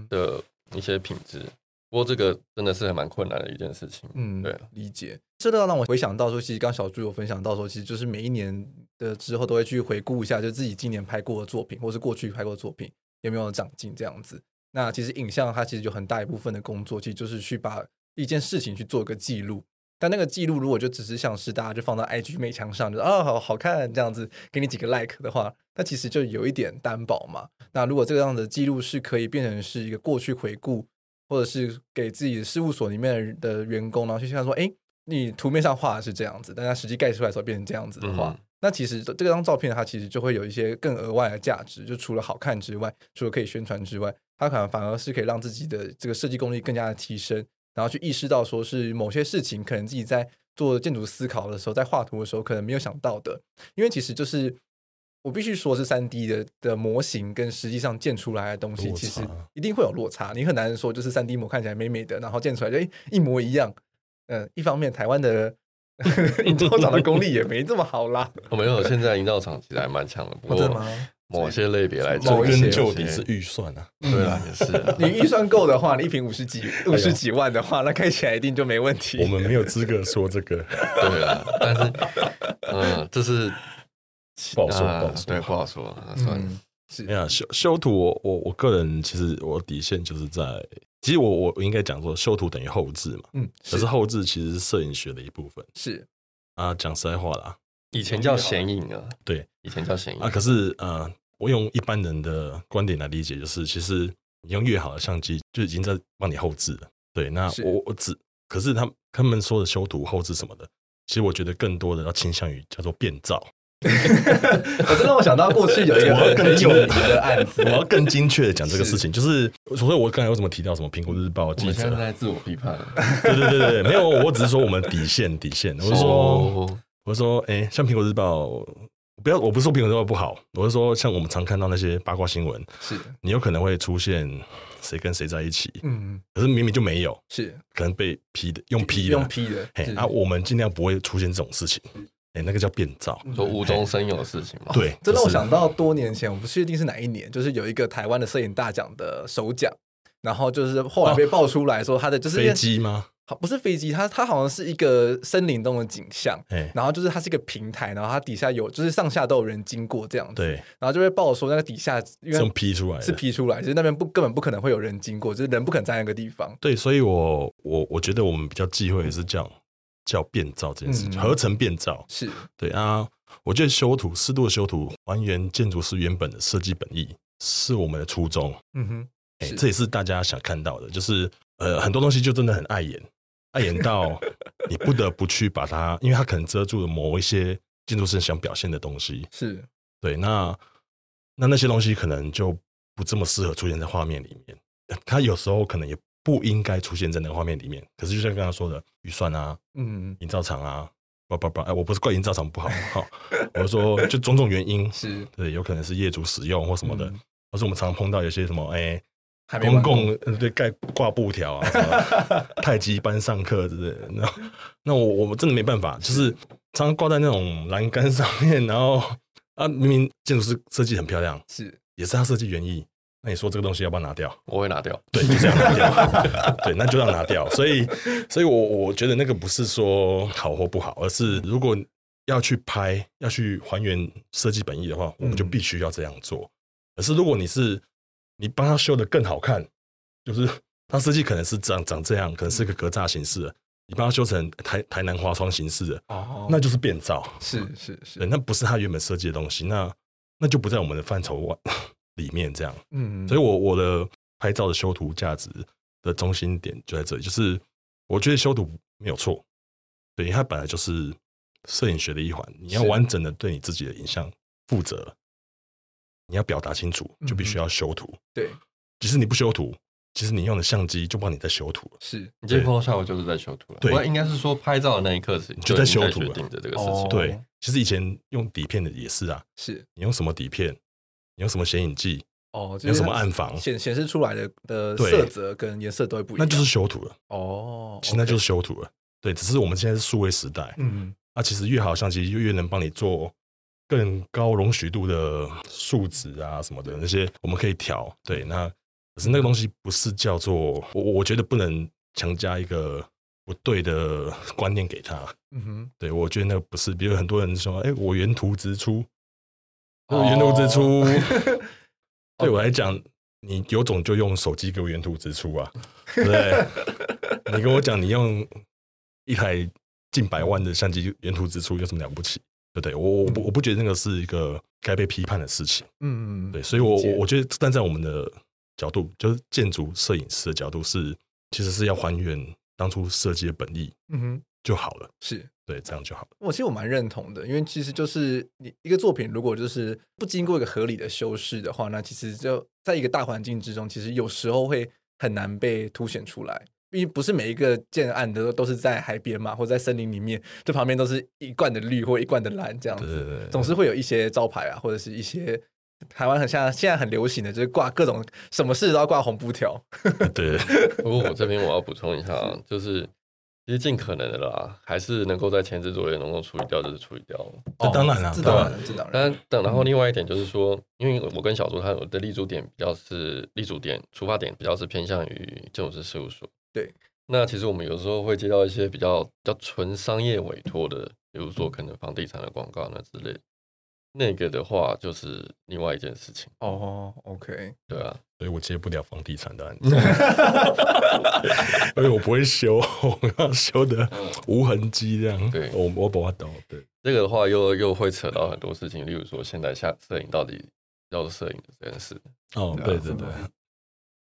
的一些品质。不过这个真的是还蛮困难的一件事情。嗯，对，理解。这倒让我回想到说，其实刚小朱有分享到说，其实就是每一年的之后都会去回顾一下，就自己今年拍过的作品，或是过去拍过的作品有没有长进这样子。那其实影像它其实有很大一部分的工作，其实就是去把一件事情去做一个记录。但那个记录如果就只是像是大家就放到 IG 美墙上，就啊好好看这样子，给你几个 like 的话，那其实就有一点单薄嘛。那如果这个样的记录是可以变成是一个过去回顾，或者是给自己的事务所里面的员工，然后去看说，哎，你图面上画的是这样子，但它实际盖出来的时候变成这样子的话，嗯、那其实这张照片它其实就会有一些更额外的价值，就除了好看之外，除了可以宣传之外，它可能反而是可以让自己的这个设计功力更加的提升。然后去意识到，说是某些事情，可能自己在做建筑思考的时候，在画图的时候，可能没有想到的。因为其实就是我必须说，是三 D 的的模型跟实际上建出来的东西，其实一定会有落差。你很难说，就是三 D 模看起来美美的，然后建出来就诶一模一样。嗯，一方面台湾的营造厂的功力也没这么好啦。我没有，现在营造厂其实还蛮强的。不过某些类别来说，追根究底是预算啊。对啊，也是。你预算够的话，你一瓶五十几、五十几万的话，那开起来一定就没问题。我们没有资格说这个。对啊，但是，嗯，这是 不好说，不好说，对，不好说。算了，是。哎呀，修修图，我我我个人其实我底线就是在，其实我我我应该讲说，修图等于后置嘛。嗯。可是后置其实是摄影学的一部分。是。啊，讲实在话啦，以前叫显影啊。对，以前叫显影啊。可是，呃。我用一般人的观点来理解，就是其实你用越好的相机，就已经在帮你后置了。对，那我我只可是他他们说的修图后置什么的，其实我觉得更多的要倾向于叫做变造。我真让我想到过去有一个更有名的案子，我要更精确的讲这个事情，就是所以，我刚才为什么提到什么苹果日报记者在自我批判？对对对对，没有，我只是说我们底线底线。我是说，我是说，哎，像苹果日报。不要，我不是说苹果日报不好，我是说像我们常看到那些八卦新闻，是。你有可能会出现谁跟谁在一起，嗯，可是明明就没有，是。可能被 P 的，用 P 的，用 P 的，嘿，啊，我们尽量不会出现这种事情，哎，那个叫变造，说无中生有的事情嘛，对，这让我想到多年前，我不确定是哪一年，就是有一个台湾的摄影大奖的首奖，然后就是后来被爆出来说他的就是飞机吗？好，不是飞机，它它好像是一个森林中的景象，哎，然后就是它是一个平台，然后它底下有就是上下都有人经过这样子，对，然后就会报说那个底下因为是 P 出来，是 P 出来，就是那边不根本不可能会有人经过，就是人不可能在那个地方。对，所以我我我觉得我们比较忌讳的是叫叫变造这件事情，嗯、合成变造是对啊。我觉得修图适度的修图，还原建筑师原本的设计本意，是我们的初衷。嗯哼，哎，这也是大家想看到的，就是呃，很多东西就真的很碍眼。碍眼到你不得不去把它，因为它可能遮住了某一些建筑师想表现的东西。是对，那那那些东西可能就不这么适合出现在画面里面。它有时候可能也不应该出现在那个画面里面。可是就像刚刚说的，预算啊，嗯，营造厂啊，不不不，哎，我不是怪营造厂不好，好，我是说就种种原因是对，有可能是业主使用或什么的，或、嗯、是我们常常碰到有些什么，哎。公共对盖挂布条啊，什么 太极班上课之类的，那那我我们真的没办法，就是常常挂在那种栏杆上面，然后啊，明明建筑师设计很漂亮，是也是他设计原意，那你说这个东西要不要拿掉？我会拿掉，对，就这样拿掉，对，那就让拿掉。所以，所以我我觉得那个不是说好或不好，而是如果要去拍，要去还原设计本意的话，我们就必须要这样做。可是如果你是你帮他修的更好看，就是他设计可能是长长这样，可能是个格栅形式的，你帮他修成台台南花窗形式的，哦，那就是变造，是是是，对，那不是他原本设计的东西，那那就不在我们的范畴外 里面这样，嗯，所以我我的拍照的修图价值的中心点就在这里，就是我觉得修图没有错，对，因为它本来就是摄影学的一环，你要完整的对你自己的影像负责。你要表达清楚，就必须要修图。嗯、对，即使你不修图，其实你用的相机就帮你在修图了。是你今天碰到下午就是在修图了。对，应该是说拍照的那一刻是就在修图了。决定的这个事情。对，其实以前用底片的也是啊。是你用什么底片？你用什么显影剂？哦，用什么暗房显显示出来的的色泽跟颜色都会不一样，那就是修图了。哦，其实那就是修图了。对，只是我们现在是数位时代。嗯，那其实越好相机就越能帮你做。更高容许度的数值啊什么的那些我们可以调，对，那可是那个东西不是叫做我，我觉得不能强加一个不对的观念给他。嗯哼，对，我觉得那个不是，比如很多人说，哎、欸，我原图直出，哦、原图直出，对我来讲，你有种就用手机给我原图直出啊，对不对？你跟我讲，你用一台近百万的相机原图直出有什么了不起？对对，我我不我不觉得那个是一个该被批判的事情。嗯嗯，对，所以我我我觉得站在我们的角度，就是建筑摄影师的角度是，是其实是要还原当初设计的本意，嗯哼，就好了。是对，这样就好了。我其实我蛮认同的，因为其实就是你一个作品，如果就是不经过一个合理的修饰的话，那其实就在一个大环境之中，其实有时候会很难被凸显出来。因为不是每一个建案的都是在海边嘛，或者在森林里面，这旁边都是一贯的绿或一贯的蓝这样子，对对对，总是会有一些招牌啊，或者是一些台湾很像现在很流行的，就是挂各种什么事都要挂红布条。对，不过我这边我要补充一下，就是其实尽可能的啦，还是能够在前置作业能够处理掉就是处理掉。这当然了，这当然，这当然。但等然后另外一点就是说，因为我跟小朱他的立足点比较是立足点出发点比较是偏向于建筑师事务所。对，那其实我们有时候会接到一些比较比较纯商业委托的，比如说可能房地产的广告那之类，那个的话就是另外一件事情。哦，OK，对啊，所以我接不了房地产的案子，因为我不会修，我要修的无痕迹这样。对，我我不会懂。对，这个的话又又会扯到很多事情，例如说现在下摄影到底要做摄影的这件事。哦，对对对。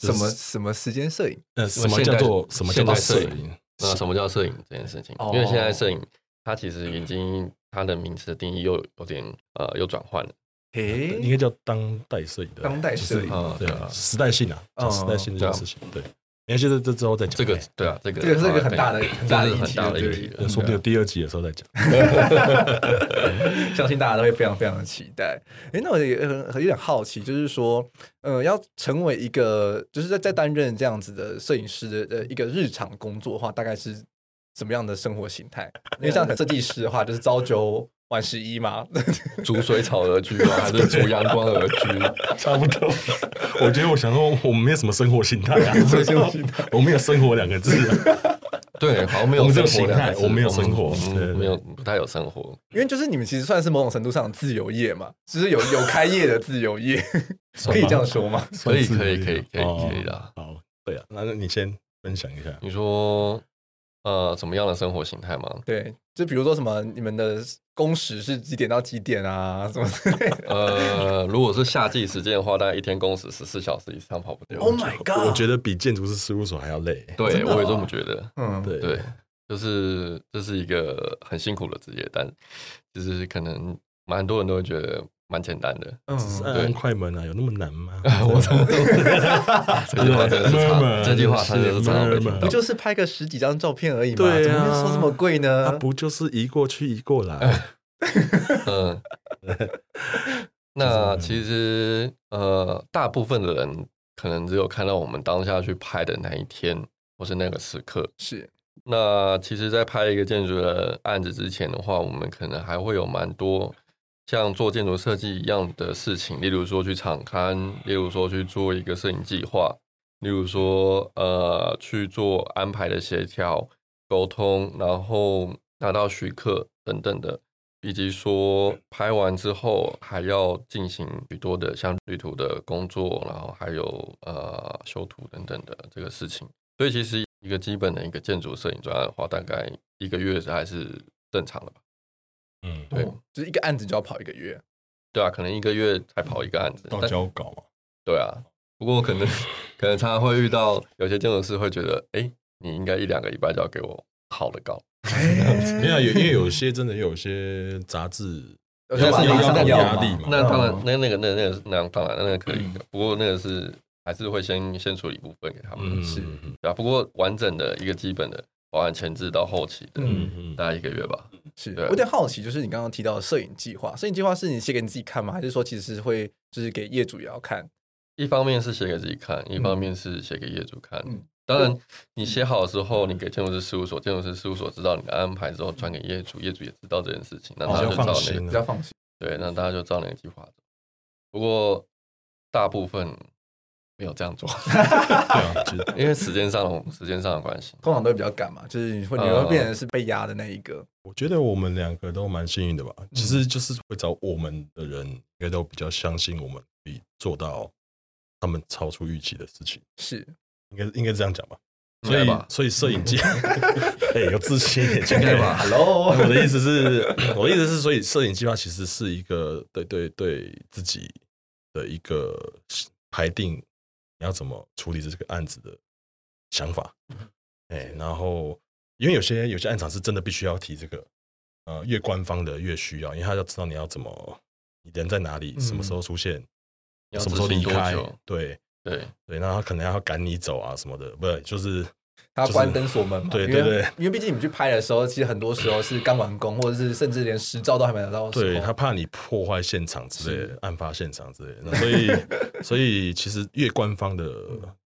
什么什么时间摄影？呃，什么叫做什么叫做摄影？那什么叫摄影这件事情？因为现在摄影它其实已经它的名词的定义又有点呃又转换了。诶，应该叫当代摄影的当代摄影啊，对啊，时代性啊，时代性这件事情，对。你看现在这之后再讲这个，对啊，这个这个是一个很大的很大的很大的议题，说不定第二集的时候再讲。相信大家都会非常非常的期待。哎，那我也很有点好奇，就是说，呃，要成为一个就是在在担任这样子的摄影师的呃一个日常工作的话，大概是怎么样的生活形态？因为像设计师的话，就是朝九晚十一吗？逐水草而居吗？还是逐阳光而居？差不多。我觉得我想说，我们没有什么生活形态啊，生活形态，我们没有生活两个字。对，好像没有生活两个字，我们没有生活，没有不太有生活。因为就是你们其实算是某种程度上自由业嘛，就是有有开业的自由业，可以这样说吗？可以，可以，可以，可以，可以的。好，对啊，那你先分享一下，你说。呃，什么样的生活形态吗？对，就比如说什么，你们的工时是几点到几点啊？什么之类的？呃，如果是夏季时间的话，大概一天工时十四小时以上跑不掉。Oh my god！我觉得比建筑师事务所还要累。对，我也这么觉得。嗯，对对，就是这是一个很辛苦的职业，但就是可能蛮多人都会觉得。蛮简单的，嗯，按快门啊，有那么难吗？我操！这句话真的是差，这句话真的是差，不就是拍个十几张照片而已吗？对啊，怎么说这么贵呢？它不就是移过去移过来？嗯，那其实呃，大部分的人可能只有看到我们当下去拍的那一天，或是那个时刻。是。那其实，在拍一个建筑的案子之前的话，我们可能还会有蛮多。像做建筑设计一样的事情，例如说去场刊，例如说去做一个摄影计划，例如说呃去做安排的协调、沟通，然后拿到许可等等的，以及说拍完之后还要进行许多的像绿图的工作，然后还有呃修图等等的这个事情。所以其实一个基本的一个建筑摄影专案的话，大概一个月还是正常的吧。嗯，对，就是一个案子就要跑一个月，对啊，可能一个月才跑一个案子，到交稿嘛。对啊，不过可能可能常常会遇到有些建筑师会觉得，哎，你应该一两个礼拜就要给我好的稿。没有，因为有些真的有些杂志，要是有压力嘛。那当然，那那个那那个那当然那个可以，不过那个是还是会先先处理一部分给他们，是，对啊。不过完整的一个基本的。包含前置到后期的，嗯嗯，大概一个月吧。是，我有点好奇，就是你刚刚提到的摄影计划，摄影计划是你写给你自己看吗？还是说其实是会就是给业主也要看？一方面是写给自己看，一方面是写给业主看。嗯，当然你写好的时候，你给建筑师事务所，建筑师事务所知道你的安排之后，传给业主，业主也知道这件事情，那大家就照那个比较放心。对，那大家就照那个计划走。不过大部分。没有这样做，对啊，因为时间上时间上的关系，通常都会比较赶嘛，就是你会你会变成是被压的那一个。我觉得我们两个都蛮幸运的吧，其实就是会找我们的人，应该都比较相信我们可以做到他们超出预期的事情，是应该应该这样讲吧。所以所以摄影机，哎，有自信一点，应该吧？Hello，我的意思是，我的意思是，所以摄影计划其实是一个对对对自己的一个排定。你要怎么处理这个案子的想法？哎，然后因为有些有些案场是真的必须要提这个，呃，越官方的越需要，因为他要知道你要怎么，你人在哪里，什么时候出现，嗯、什么时候离开，对对对，那他可能要赶你走啊什么的，不是就是。他关灯锁门嘛？对对对，因为毕竟你们去拍的时候，其实很多时候是刚完工，或者是甚至连实照都还没拿到。对，他怕你破坏现场之类的，案发现场之类的。所以，所以其实越官方的，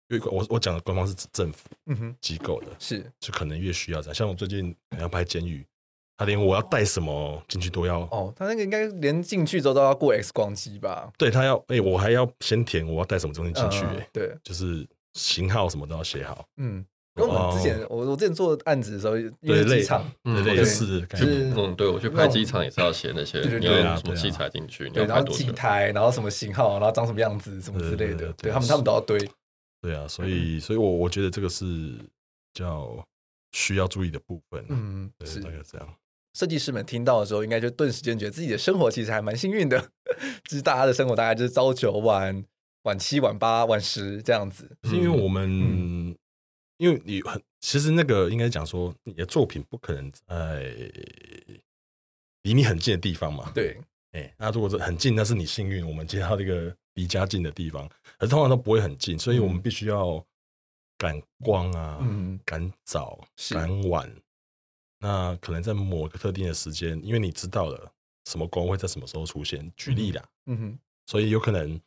越我我讲的官方是指政府机构的，是就可能越需要这样。像我最近要拍监狱，他连我要带什么进去都要。哦，他那个应该连进去之后都要过 X 光机吧？对他要，哎，我还要先填我要带什么东西进去，哎，对，就是型号什么都要写好，嗯。跟我们之前，我我之前做案子的时候，因为机场，类似，就是嗯，对我去拍机场也是要写那些，你要什么器材进去，然后几台，然后什么型号，然后长什么样子，什么之类的，对他们他们都要堆。对啊，所以所以我我觉得这个是比较需要注意的部分。嗯，是大概这样。设计师们听到的时候，应该就顿时间觉得自己的生活其实还蛮幸运的。就是大家的生活大概就是朝九晚晚七晚八晚十这样子，是因为我们。因为你很，其实那个应该讲说，你的作品不可能在离你很近的地方嘛。对，哎，那如果是很近，那是你幸运，我们接到这个离家近的地方，而通常都不会很近，所以我们必须要赶光啊，嗯，赶早，赶晚。那可能在某个特定的时间，因为你知道了什么光会在什么时候出现，举例啦，嗯哼，所以有可能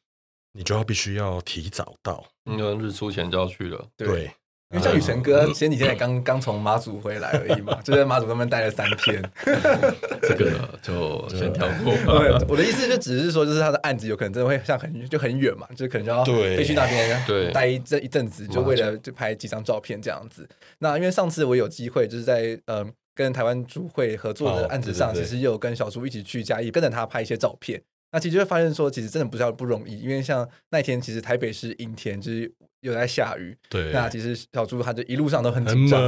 你就要必须要提早到，因为日出前就要去了，对。因为像雨辰哥前几天也刚刚从马祖回来而已嘛，就在马祖那边待了三天。这个就先跳过。我的意思就只是说，就是他的案子有可能真的会像很就很远嘛，就可能就要飞去那边对待一这一阵子，就为了就拍几张照片这样子。那因为上次我有机会就是在呃跟台湾主会合作的案子上，其实有跟小朱一起去嘉义跟着他拍一些照片。那其实就会发现说，其实真的不是要不容易，因为像那天其实台北是阴天，就是。又在下雨，对。那其实小猪他就一路上都很紧张，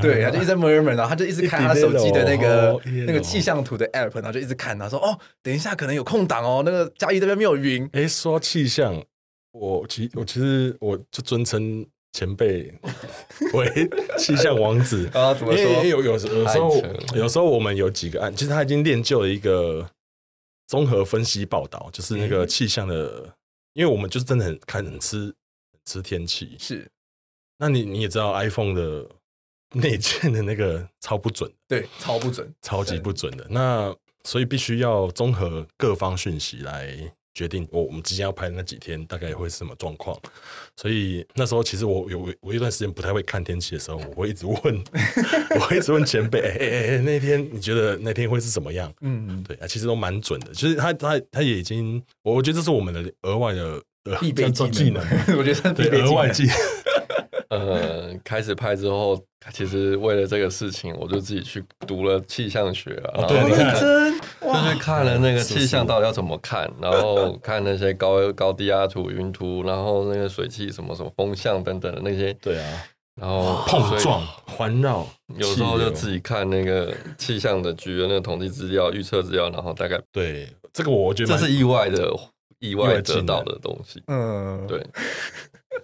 对，他 就一直在 murmur，然后他就一直看他手机的那个那个气象图的 app，然后就一直看，他说：“哦，等一下可能有空档哦，那个嘉义这边没有云。”哎，说气象，我其我其实我就尊称前辈 为气象王子啊，怎么说？有有有时候有时候我们有几个案，其实他已经练就了一个综合分析报道，就是那个气象的，因为我们就是真的很看很吃。吃天气是，那你你也知道 iPhone 的 内建的那个超不准，对，超不准，超级不准的。那所以必须要综合各方讯息来决定我我们即将要拍的那几天大概会是什么状况。所以那时候其实我有我一段时间不太会看天气的时候，我会一直问，我会一直问前辈，哎哎哎，那天你觉得那天会是什么样？嗯，对啊，其实都蛮准的。其实他他他也已经，我觉得这是我们的额外的。必备技能，我觉得是额外技能。呃，开始拍之后，其实为了这个事情，我就自己去读了气象学啊。对，你看，就是看了那个气象到底要怎么看，然后看那些高 高低压图、云图，然后那个水汽什么什么风向等等的那些。对啊，然后碰撞、环绕，有时候就自己看那个气象的局的那个统计资料、预测资料，然后大概对这个，我觉得这是意外的。意外得到的东西，嗯，对。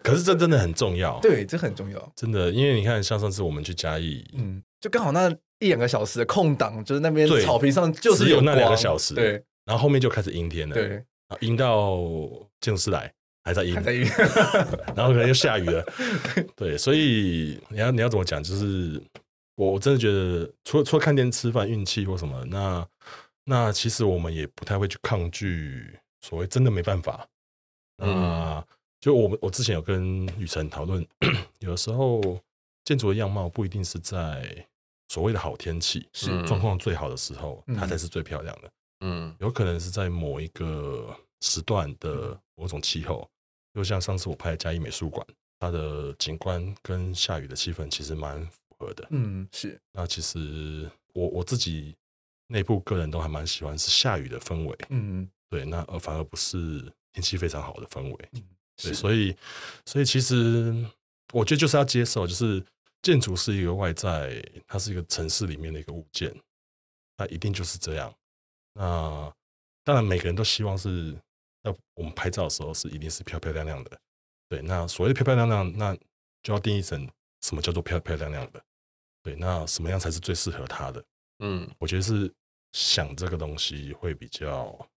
可是这真的很重要，对，这很重要，真的。因为你看，像上次我们去嘉义，嗯，就刚好那一两个小时的空档，就是那边草坪上就是有那两个小时，对。然后后面就开始阴天了，对，阴到建筑师来还在阴，还在阴，然后可能又下雨了，对。所以你要你要怎么讲？就是我我真的觉得，除了除了看天吃饭运气或什么，那那其实我们也不太会去抗拒。所谓真的没办法，啊，就我们我之前有跟雨辰讨论，有的时候建筑的样貌不一定是在所谓的好天气是状况最好的时候，它才是最漂亮的。嗯，有可能是在某一个时段的某种气候，就像上次我拍的嘉义美术馆，它的景观跟下雨的气氛其实蛮符合的。嗯，是。那其实我我自己内部个人都还蛮喜欢是下雨的氛围。嗯。对，那而反而不是天气非常好的氛围。嗯，对，所以，所以其实我觉得就是要接受，就是建筑是一个外在，它是一个城市里面的一个物件，它一定就是这样。那当然，每个人都希望是，那我们拍照的时候是一定是漂漂亮亮的。对，那所谓的漂漂亮亮，那就要定义成什么叫做漂漂亮亮的。对，那什么样才是最适合他的？嗯，我觉得是想这个东西会比较。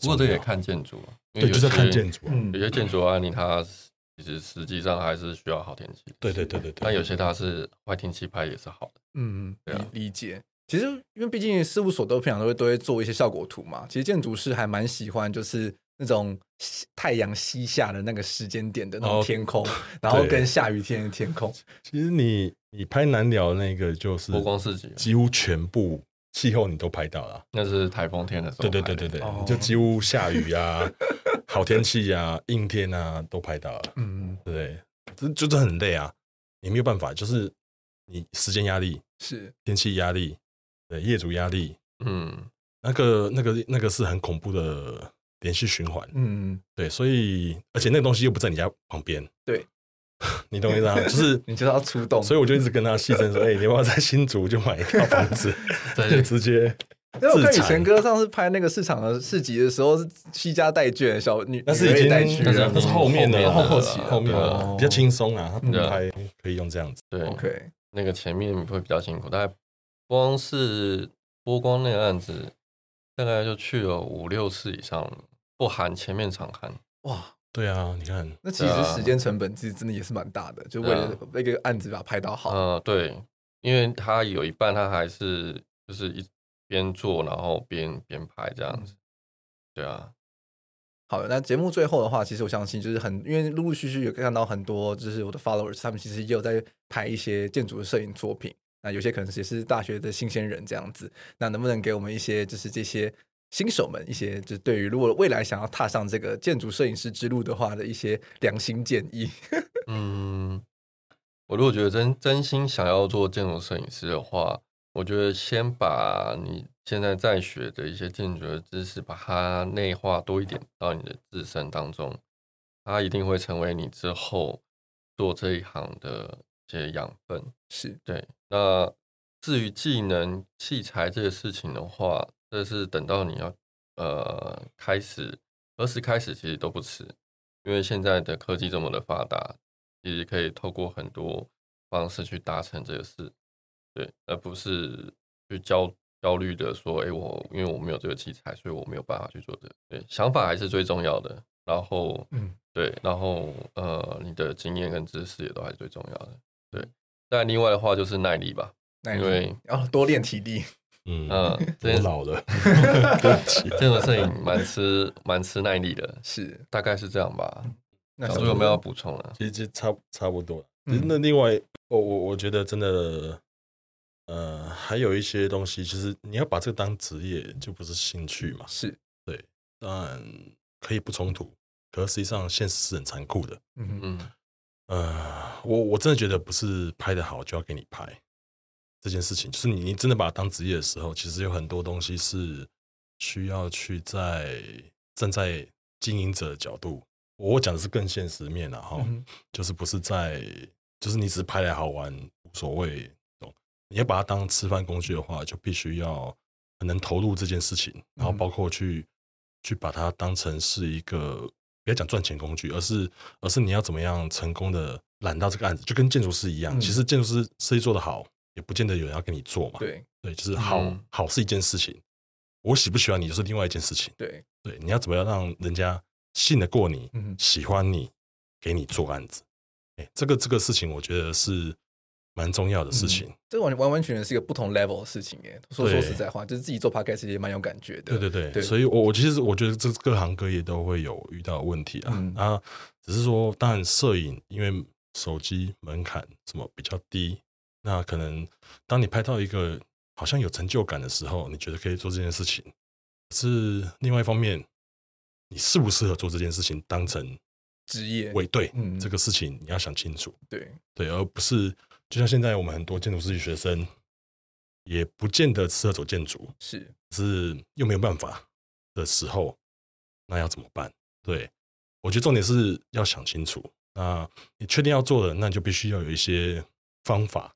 不过这也看建筑啊，对，就是看建筑。有些建筑案例它其实实际上还是需要好天气。对对对对对。但有些它是坏天气拍也是好的。嗯嗯，理解。其实因为毕竟事务所都平常都会都会做一些效果图嘛。其实建筑师还蛮喜欢就是那种太阳西下的那个时间点的那种天空，然后跟下雨天的天空。其实你你拍南寮那个就是波光四季，几乎全部。气候你都拍到了，那是台风天的时候。对对对对对，就几乎下雨啊，好天气啊，阴天啊，都拍到了。嗯，对不对？这就是很累啊，你没有办法，就是你时间压力是天气压力，对业主压力，嗯，那个那个那个是很恐怖的连续循环。嗯，对，所以而且那个东西又不在你家旁边，对。你懂我意思吗？就是你就要出动，所以我就一直跟他细声说：“ 哎、欸，你要不要在新竹就买一套房子，就直接。”因为我看以前哥上次拍那个市场的市集的时候，是携家带眷，小女那是已经带去了，那是后面的后后期后面比较轻松啊，他不拍可以用这样子。对，OK，那个前面会比较辛苦，大概光是波光那个案子，大概就去了五六次以上，不含前面场勘。哇。对啊，你看，那其实时间成本其实真的也是蛮大的，啊、就为了那个案子把它拍到好。嗯、呃，对，因为他有一半他还是就是一边做，然后边边拍这样子。对啊，好，那节目最后的话，其实我相信就是很，因为陆陆续续有看到很多，就是我的 followers，他们其实也有在拍一些建筑的摄影作品。那有些可能也是大学的新鲜人这样子，那能不能给我们一些，就是这些新手们一些，就对于如果未来想要踏上这个建筑摄影师之路的话的一些良心建议？嗯，我如果觉得真真心想要做建筑摄影师的话，我觉得先把你。现在在学的一些建筑的知识，把它内化多一点到你的自身当中，它一定会成为你之后做这一行的一些养分。是对。那至于技能、器材这个事情的话，这是等到你要呃开始，何时开始其实都不迟，因为现在的科技这么的发达，其实可以透过很多方式去达成这个事。对，而不是去焦。焦虑的说：“哎、欸，我因为我没有这个器材，所以我没有办法去做这个。对，想法还是最重要的。然后，嗯，对，然后呃，你的经验跟知识也都还是最重要的。对，但另外的话就是耐力吧，耐力因为要多练体力。嗯嗯，我老了，这种摄影蛮吃蛮吃耐力的，是大概是这样吧。那小猪有没有要补充啊？其实差差不多。那另外，我我我觉得真的。”呃，还有一些东西，其实你要把这个当职业，就不是兴趣嘛。是对，当然可以不冲突，可是实际上现实是很残酷的。嗯嗯。呃，我我真的觉得不是拍的好就要给你拍这件事情，就是你你真的把它当职业的时候，其实有很多东西是需要去在站在经营者的角度，我讲的是更现实面了哈，嗯、就是不是在，就是你只是拍来好玩无所谓。你要把它当吃饭工具的话，就必须要很能投入这件事情，然后包括去、嗯、去把它当成是一个不要讲赚钱工具，而是而是你要怎么样成功的揽到这个案子，就跟建筑师一样。嗯、其实建筑师设计做得好，也不见得有人要跟你做嘛。对对，就是好、嗯、好是一件事情，我喜不喜欢你就是另外一件事情。对对，你要怎么样让人家信得过你，嗯、喜欢你，给你做案子。哎，这个这个事情，我觉得是。蛮重要的事情，嗯、这完完完全全是一个不同 level 的事情耶。说说实在话，就是自己做 podcast 也蛮有感觉的。对对对，对所以我我其实我觉得这各行各业都会有遇到问题啊。嗯、啊，只是说，当然摄影因为手机门槛什么比较低，那可能当你拍到一个好像有成就感的时候，你觉得可以做这件事情。是另外一方面，你适不适合做这件事情当成职业？为对，嗯，这个事情你要想清楚。对对，而不是。就像现在我们很多建筑师学生，也不见得适合走建筑，是是又没有办法的时候，那要怎么办？对，我觉得重点是要想清楚。那你确定要做的，那就必须要有一些方法，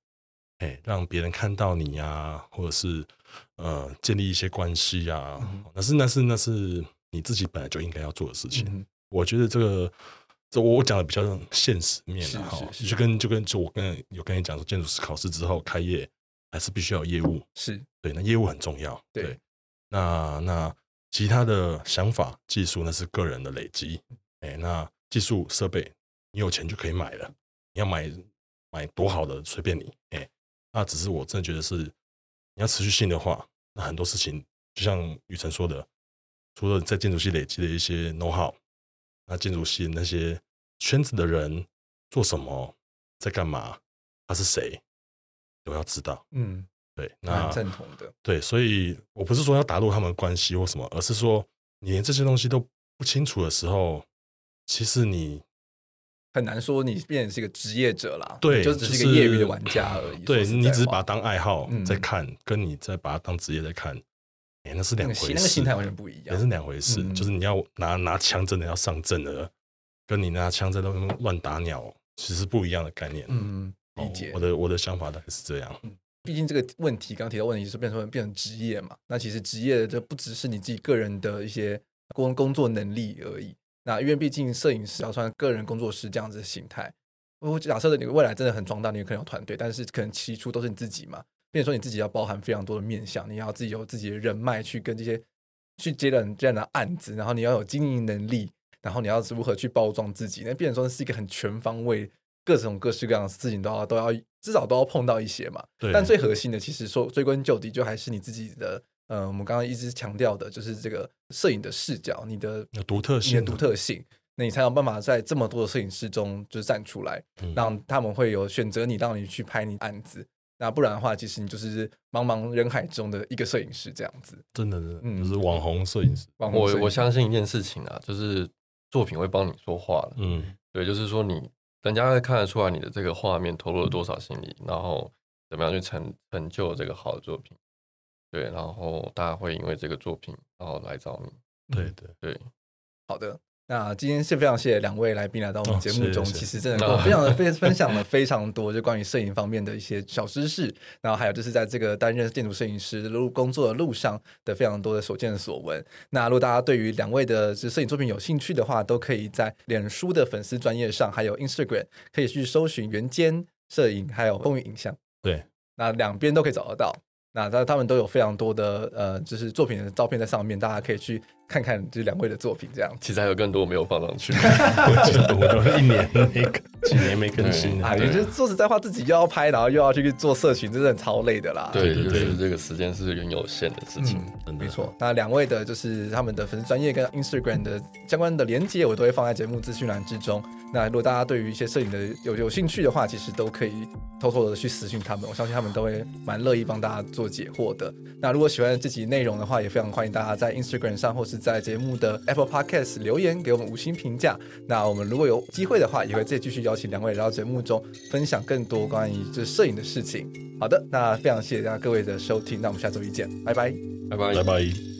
哎，让别人看到你呀，或者是呃建立一些关系呀。那是那是那是你自己本来就应该要做的事情。嗯、我觉得这个。这我讲的比较现实面的哈，就跟就跟就我跟有跟你讲说，建筑师考试之后开业还是必须要有业务，是对，那业务很重要，对，对。那那其他的想法、技术那是个人的累积，哎，那技术设备你有钱就可以买了，你要买买多好的随便你，哎，那只是我真的觉得是你要持续性的话，那很多事情就像雨辰说的，除了在建筑系累积的一些 know how。那建筑系那些圈子的人做什么，在干嘛，他是谁，都要知道。嗯，对，那赞同的。对，所以我不是说要打入他们的关系或什么，而是说你连这些东西都不清楚的时候，其实你很难说你变成是一个职业者啦。对，就只是一个业余的玩家而已。对，你只是把它当爱好在看，嗯、跟你在把它当职业在看。那是两回事，那个心态完全不一样，也是两回事。嗯、就是你要拿拿枪，真的要上阵的，跟你拿枪在那边乱打鸟，其实不一样的概念。嗯，理解。哦、我的我的想法大概是这样。嗯，毕竟这个问题刚刚提到问题是变成变成职业嘛。那其实职业这不只是你自己个人的一些工工作能力而已。那因为毕竟摄影师要算个人工作室这样子的形态。我假设的你未来真的很壮大，你可能有团队，但是可能起初都是你自己嘛。变成说你自己要包含非常多的面向，你要自己有自己的人脉去跟这些去接人这样的案子，然后你要有经营能力，然后你要如何去包装自己，那变成说是一个很全方位，各种各式各样的事情都要都要至少都要碰到一些嘛。对。但最核心的，其实说追根究底，就还是你自己的呃，我们刚刚一直强调的，就是这个摄影的视角，你的独特性，你的独特性，那你才有办法在这么多的摄影师中就站出来，嗯、让他们会有选择你，让你去拍你案子。那不然的话，其实你就是茫茫人海中的一个摄影师这样子。真的，真的，嗯，就是网红摄影师。网红影。我我相信一件事情啊，就是作品会帮你说话的。嗯，对，就是说你人家会看得出来你的这个画面投入了多少心力，然后怎么样去成成就这个好的作品。对，然后大家会因为这个作品，然后来找你。对对对，好的。那今天是非常谢谢两位来宾来到我们节目中，其实真的跟我非常的分 分享了非常多，就关于摄影方面的一些小知识。然后还有就是在这个担任建筑摄影师的路工作的路上的非常多的所见所闻。那如果大家对于两位的这摄影作品有兴趣的话，都可以在脸书的粉丝专业上，还有 Instagram 可以去搜寻原间摄影，还有风云影像。对，那两边都可以找得到。那他他们都有非常多的呃，就是作品的照片在上面，大家可以去看看这两位的作品。这样其实还有更多没有放上去，我记得我都一年没几年没更新了。啊，也就是说实在话，自己又要拍，然后又要去做社群，真的超累的啦。对，就是这个时间是很有限的事情。嗯，没错。那两位的就是他们的粉丝专业跟 Instagram 的相关的连接，我都会放在节目资讯栏之中。那如果大家对于一些摄影的有有兴趣的话，其实都可以偷偷的去私讯他们，我相信他们都会蛮乐意帮大家做解惑的。那如果喜欢这集内容的话，也非常欢迎大家在 Instagram 上或是在节目的 Apple Podcast 留言给我们五星评价。那我们如果有机会的话，也会再继续邀请两位来到节目中分享更多关于这摄影的事情。好的，那非常谢谢大家各位的收听，那我们下周一见，拜拜，拜拜，拜拜。